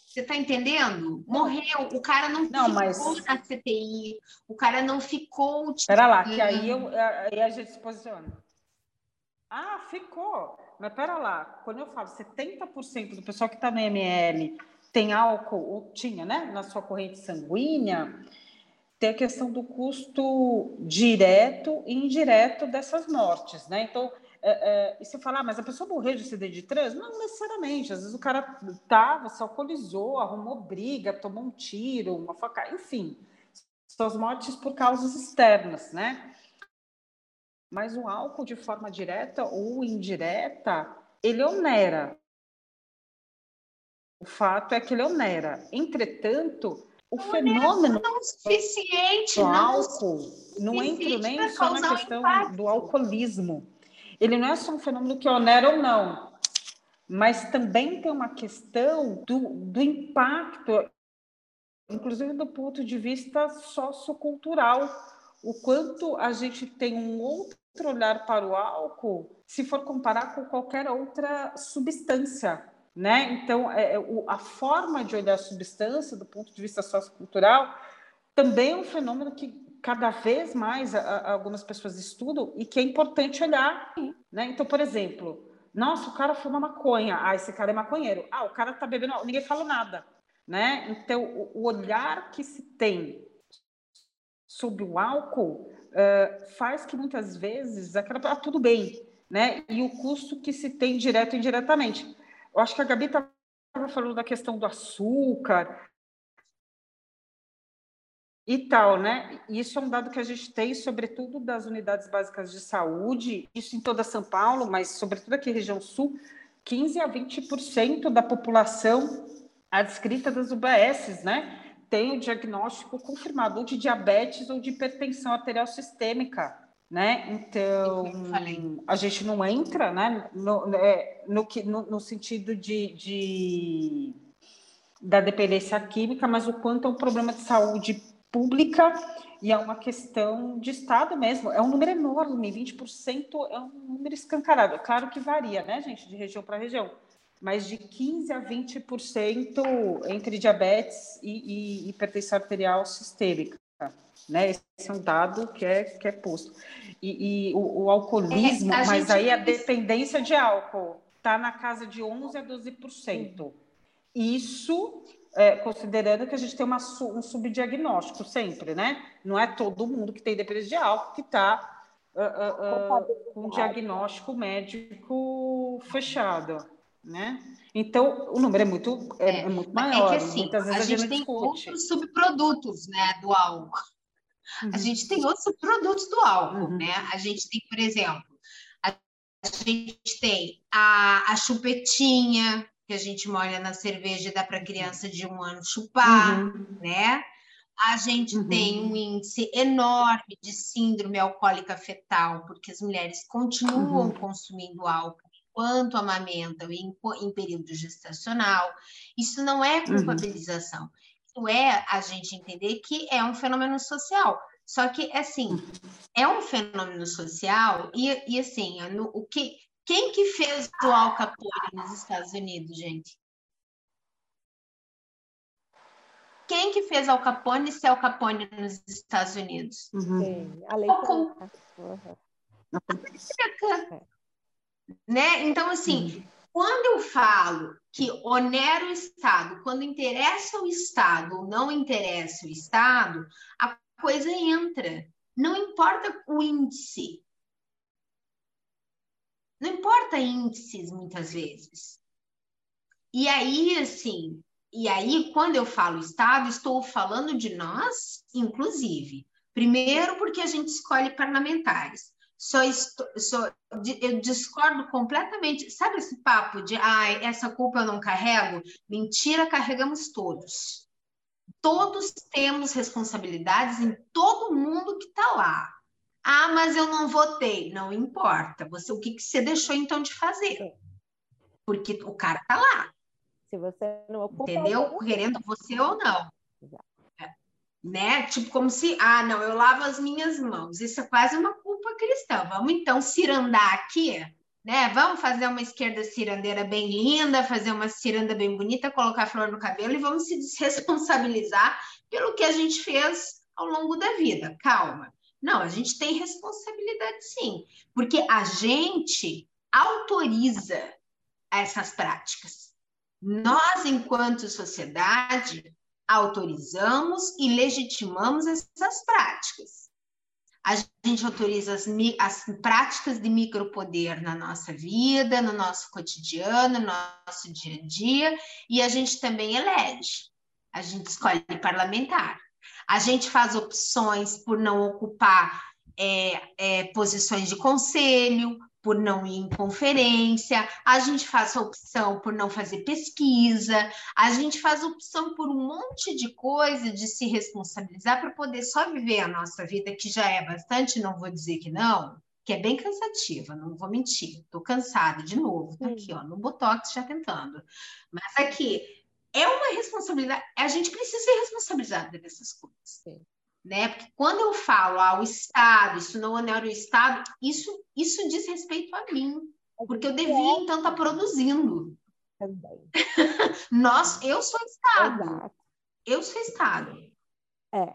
H: Você está entendendo? Morreu. O cara não, não ficou mas... na CPI. O cara não ficou.
E: Espera lá, que aí, eu, aí a gente se posiciona. Ah, ficou. Mas pera lá. Quando eu falo 70% do pessoal que está no ML tem álcool, ou tinha, né, na sua corrente sanguínea, tem a questão do custo direto e indireto dessas mortes, né? Então, é, é, e ah, mas a pessoa morreu de acidente de trânsito? Não necessariamente. Às vezes o cara estava, se alcoolizou, arrumou briga, tomou um tiro, uma faca, enfim. São as mortes por causas externas, né? Mas o álcool, de forma direta ou indireta, ele onera. O fato é que ele onera. Entretanto, o não fenômeno
H: não é suficiente,
E: do álcool não, não entra nem só na questão um do alcoolismo. Ele não é só um fenômeno que onera ou não, mas também tem uma questão do, do impacto, inclusive do ponto de vista sociocultural, o quanto a gente tem um outro olhar para o álcool se for comparar com qualquer outra substância né? Então, é, é, o, a forma de olhar a substância do ponto de vista sociocultural também é um fenômeno que cada vez mais a, a, algumas pessoas estudam e que é importante olhar. Né? Então, por exemplo, nossa, o cara fuma maconha, ah, esse cara é maconheiro. Ah, o cara está bebendo, ninguém fala nada. Né? Então, o, o olhar que se tem sobre o álcool uh, faz que muitas vezes aquela ah, tudo bem, né? E o custo que se tem direto e indiretamente. Eu acho que a Gabi estava falando da questão do açúcar e tal, né? Isso é um dado que a gente tem, sobretudo das unidades básicas de saúde, isso em toda São Paulo, mas sobretudo aqui região sul, 15 a 20% da população adscrita das UBSs, né? Tem o diagnóstico confirmado de diabetes ou de hipertensão arterial sistêmica né? Então a gente não entra, né? No, é, no, no, no sentido de, de, da dependência química, mas o quanto é um problema de saúde pública e é uma questão de Estado mesmo. É um número enorme, 20% é um número escancarado. Claro que varia, né, gente, de região para região. mas de 15 a 20% entre diabetes e, e hipertensão arterial sistêmica. Né? Esse é um dado que é, que é posto. E, e o, o, alcoolismo, é, mas aí a dependência de álcool está na casa de 11 a 12%. Isso é, considerando que a gente tem uma, um subdiagnóstico sempre, né? Não é todo mundo que tem dependência de álcool que está uh, uh, uh, com um diagnóstico médico fechado, né? Então, o número é muito, é, é, é muito maior. É que, assim,
H: Muitas vezes a gente, a gente tem discute. outros subprodutos né, do álcool. Uhum. A gente tem outros subprodutos do álcool, uhum. né? A gente tem, por exemplo, a gente tem a, a chupetinha, que a gente molha na cerveja e dá para criança de um ano chupar, uhum. né? A gente uhum. tem um índice enorme de síndrome alcoólica fetal, porque as mulheres continuam uhum. consumindo álcool enquanto amamentam em, em período gestacional. Isso não é uhum. culpabilização. Isso é a gente entender que é um fenômeno social. Só que, assim, é um fenômeno social e, e assim, no, o que quem que fez o Al Capone nos Estados Unidos, gente? Quem que fez Al Capone ser Al Capone nos Estados Unidos?
B: Uhum. Sim, a lei uhum.
H: né? Então, assim, uhum. quando eu falo que onera o Estado, quando interessa o Estado ou não interessa o Estado, a coisa entra. Não importa o índice, não importa índices, muitas vezes. E aí, assim, e aí, quando eu falo Estado, estou falando de nós, inclusive. Primeiro, porque a gente escolhe parlamentares. Só, estou, só eu discordo completamente. Sabe esse papo de ah, essa culpa eu não carrego? Mentira, carregamos todos. Todos temos responsabilidades em todo mundo que está lá. Ah, mas eu não votei. Não importa. Você, o que, que você deixou então de fazer? Porque o cara tá lá.
B: Se você não ocupa,
H: Entendeu? Querendo você ou não. É. Né? Tipo, como se, ah, não, eu lavo as minhas mãos. Isso é quase uma culpa cristã. Vamos então cirandar aqui, né? Vamos fazer uma esquerda cirandeira bem linda, fazer uma ciranda bem bonita, colocar flor no cabelo e vamos se desresponsabilizar pelo que a gente fez ao longo da vida. Calma. Não, a gente tem responsabilidade sim, porque a gente autoriza essas práticas. Nós, enquanto sociedade, autorizamos e legitimamos essas práticas. A gente autoriza as, as práticas de micropoder na nossa vida, no nosso cotidiano, no nosso dia a dia, e a gente também elege. A gente escolhe parlamentar. A gente faz opções por não ocupar é, é, posições de conselho, por não ir em conferência, a gente faz a opção por não fazer pesquisa, a gente faz opção por um monte de coisa de se responsabilizar para poder só viver a nossa vida, que já é bastante, não vou dizer que não, que é bem cansativa, não vou mentir, estou cansada de novo, tá aqui, ó, no Botox já tentando. Mas aqui, é uma responsabilidade, a gente precisa ser responsabilizado dessas coisas. Sim. Né? Porque quando eu falo ao ah, Estado, isso não onera o Estado, isso, isso diz respeito a mim, porque eu devia então estar tá produzindo. Também. Nós, eu sou Estado. Exato. Eu sou Estado.
B: É.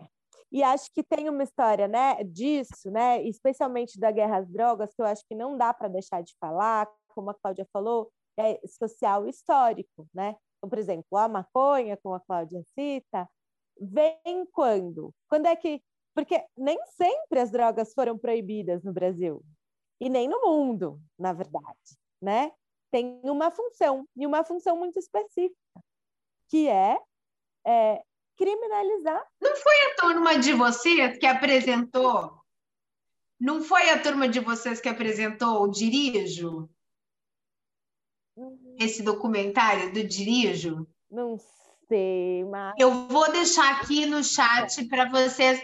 B: E acho que tem uma história, né, disso, né, especialmente da guerra às drogas, que eu acho que não dá para deixar de falar, como a Cláudia falou, é social histórico, né? Então, por exemplo, a maconha, como a Cláudia cita, vem quando? Quando é que. Porque nem sempre as drogas foram proibidas no Brasil, e nem no mundo, na verdade, né? Tem uma função, e uma função muito específica, que é, é criminalizar.
H: Não foi a turma de vocês que apresentou? Não foi a turma de vocês que apresentou o Dirijo? esse documentário do Dirijo?
B: Não sei, mas.
H: Eu vou deixar aqui no chat para vocês.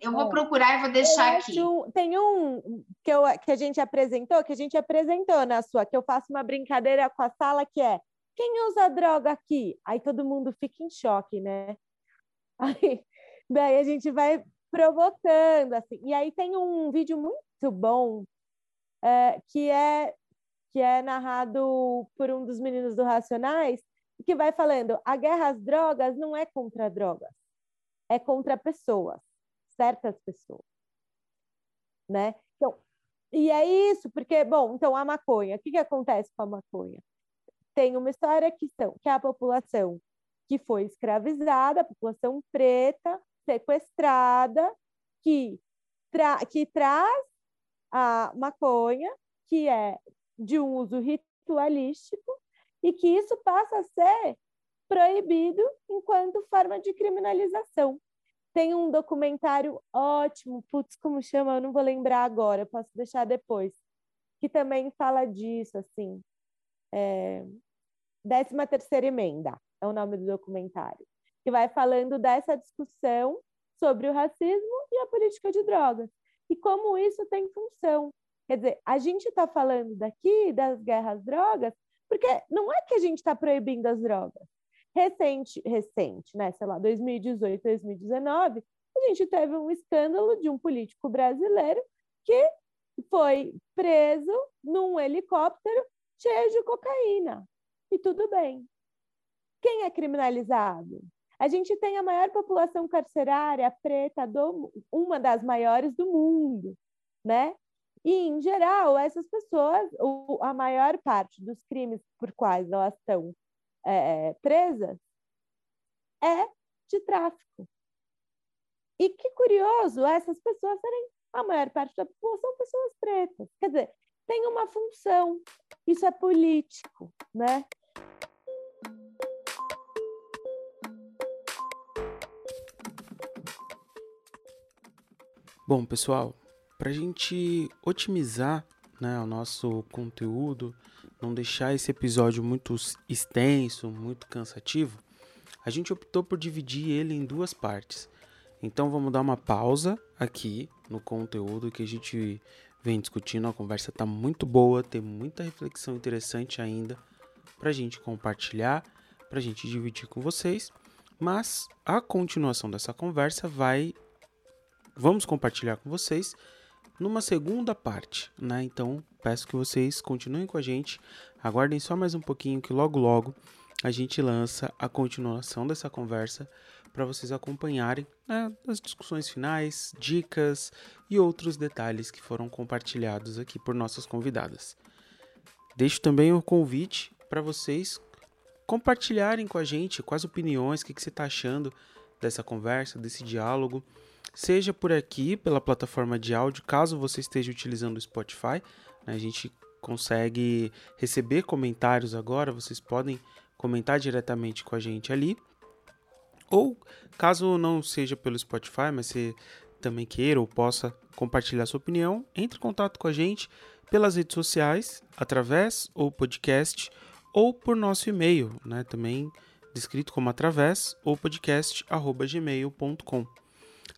H: Eu vou procurar e vou deixar aqui.
B: Tem um que, eu, que a gente apresentou, que a gente apresentou na sua, que eu faço uma brincadeira com a sala, que é quem usa droga aqui? Aí todo mundo fica em choque, né? Aí, daí a gente vai provocando, assim. E aí tem um vídeo muito bom, é, que é que é narrado por um dos meninos do Racionais, que vai falando: a guerra às drogas não é contra drogas, é contra pessoas, certas pessoas, né? Então, e é isso, porque, bom, então a maconha, o que, que acontece com a maconha? Tem uma história que, são, que é a população que foi escravizada, a população preta, sequestrada, que, tra que traz a maconha, que é de um uso ritualístico, e que isso passa a ser proibido enquanto forma de criminalização. Tem um documentário ótimo, putz, como chama? Eu não vou lembrar agora, posso deixar depois, que também fala disso, assim. É... 13 terceira emenda é o nome do documentário, que vai falando dessa discussão sobre o racismo e a política de drogas e como isso tem função. Quer dizer, a gente está falando daqui das guerras drogas, porque não é que a gente está proibindo as drogas. Recente, recente, né? Sei lá, 2018, 2019, a gente teve um escândalo de um político brasileiro que foi preso num helicóptero cheio de cocaína. E tudo bem. Quem é criminalizado? A gente tem a maior população carcerária preta, do, uma das maiores do mundo, né? E, em geral, essas pessoas, o, a maior parte dos crimes por quais elas estão é, presas é de tráfico. E que curioso essas pessoas serem, a maior parte da população, pessoas pretas. Quer dizer, tem uma função, isso é político, né?
F: Bom, pessoal, para a gente otimizar né, o nosso conteúdo, não deixar esse episódio muito extenso, muito cansativo, a gente optou por dividir ele em duas partes. Então vamos dar uma pausa aqui no conteúdo que a gente vem discutindo. A conversa está muito boa, tem muita reflexão interessante ainda para a gente compartilhar, para a gente dividir com vocês. Mas a continuação dessa conversa vai vamos compartilhar com vocês numa segunda parte, né? Então, peço que vocês continuem com a gente, aguardem só mais um pouquinho que logo logo a gente lança a continuação dessa conversa para vocês acompanharem né, as discussões finais, dicas e outros detalhes que foram compartilhados aqui por nossas convidadas. Deixo também o convite para vocês compartilharem com a gente quais opiniões, o que, que você está achando dessa conversa, desse diálogo seja por aqui, pela plataforma de áudio, caso você esteja utilizando o Spotify. Né, a gente consegue receber comentários agora, vocês podem comentar diretamente com a gente ali. Ou, caso não seja pelo Spotify, mas você também queira ou possa compartilhar sua opinião, entre em contato com a gente pelas redes sociais, através ou podcast, ou por nosso e-mail, né, também descrito como através ou podcast@gmail.com.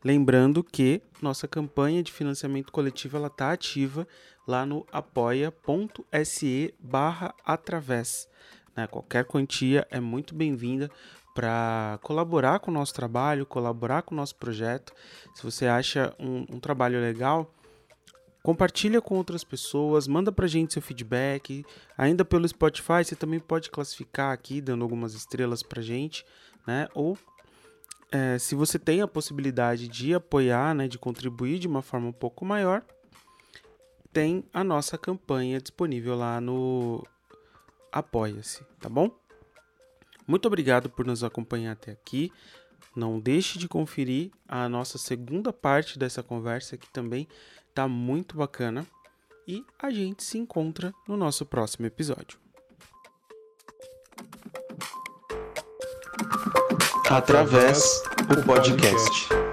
F: Lembrando que nossa campanha de financiamento coletivo está ativa lá no apoia.se barra através. Né? Qualquer quantia é muito bem-vinda para colaborar com o nosso trabalho, colaborar com o nosso projeto. Se você acha um, um trabalho legal, compartilha com outras pessoas, manda para gente seu feedback. Ainda pelo Spotify, você também pode classificar aqui, dando algumas estrelas para gente, né? Ou é, se você tem a possibilidade de apoiar, né, de contribuir de uma forma um pouco maior, tem a nossa campanha disponível lá no Apoia-se, tá bom? Muito obrigado por nos acompanhar até aqui. Não deixe de conferir a nossa segunda parte dessa conversa que também tá muito bacana. E a gente se encontra no nosso próximo episódio.
A: Através o podcast.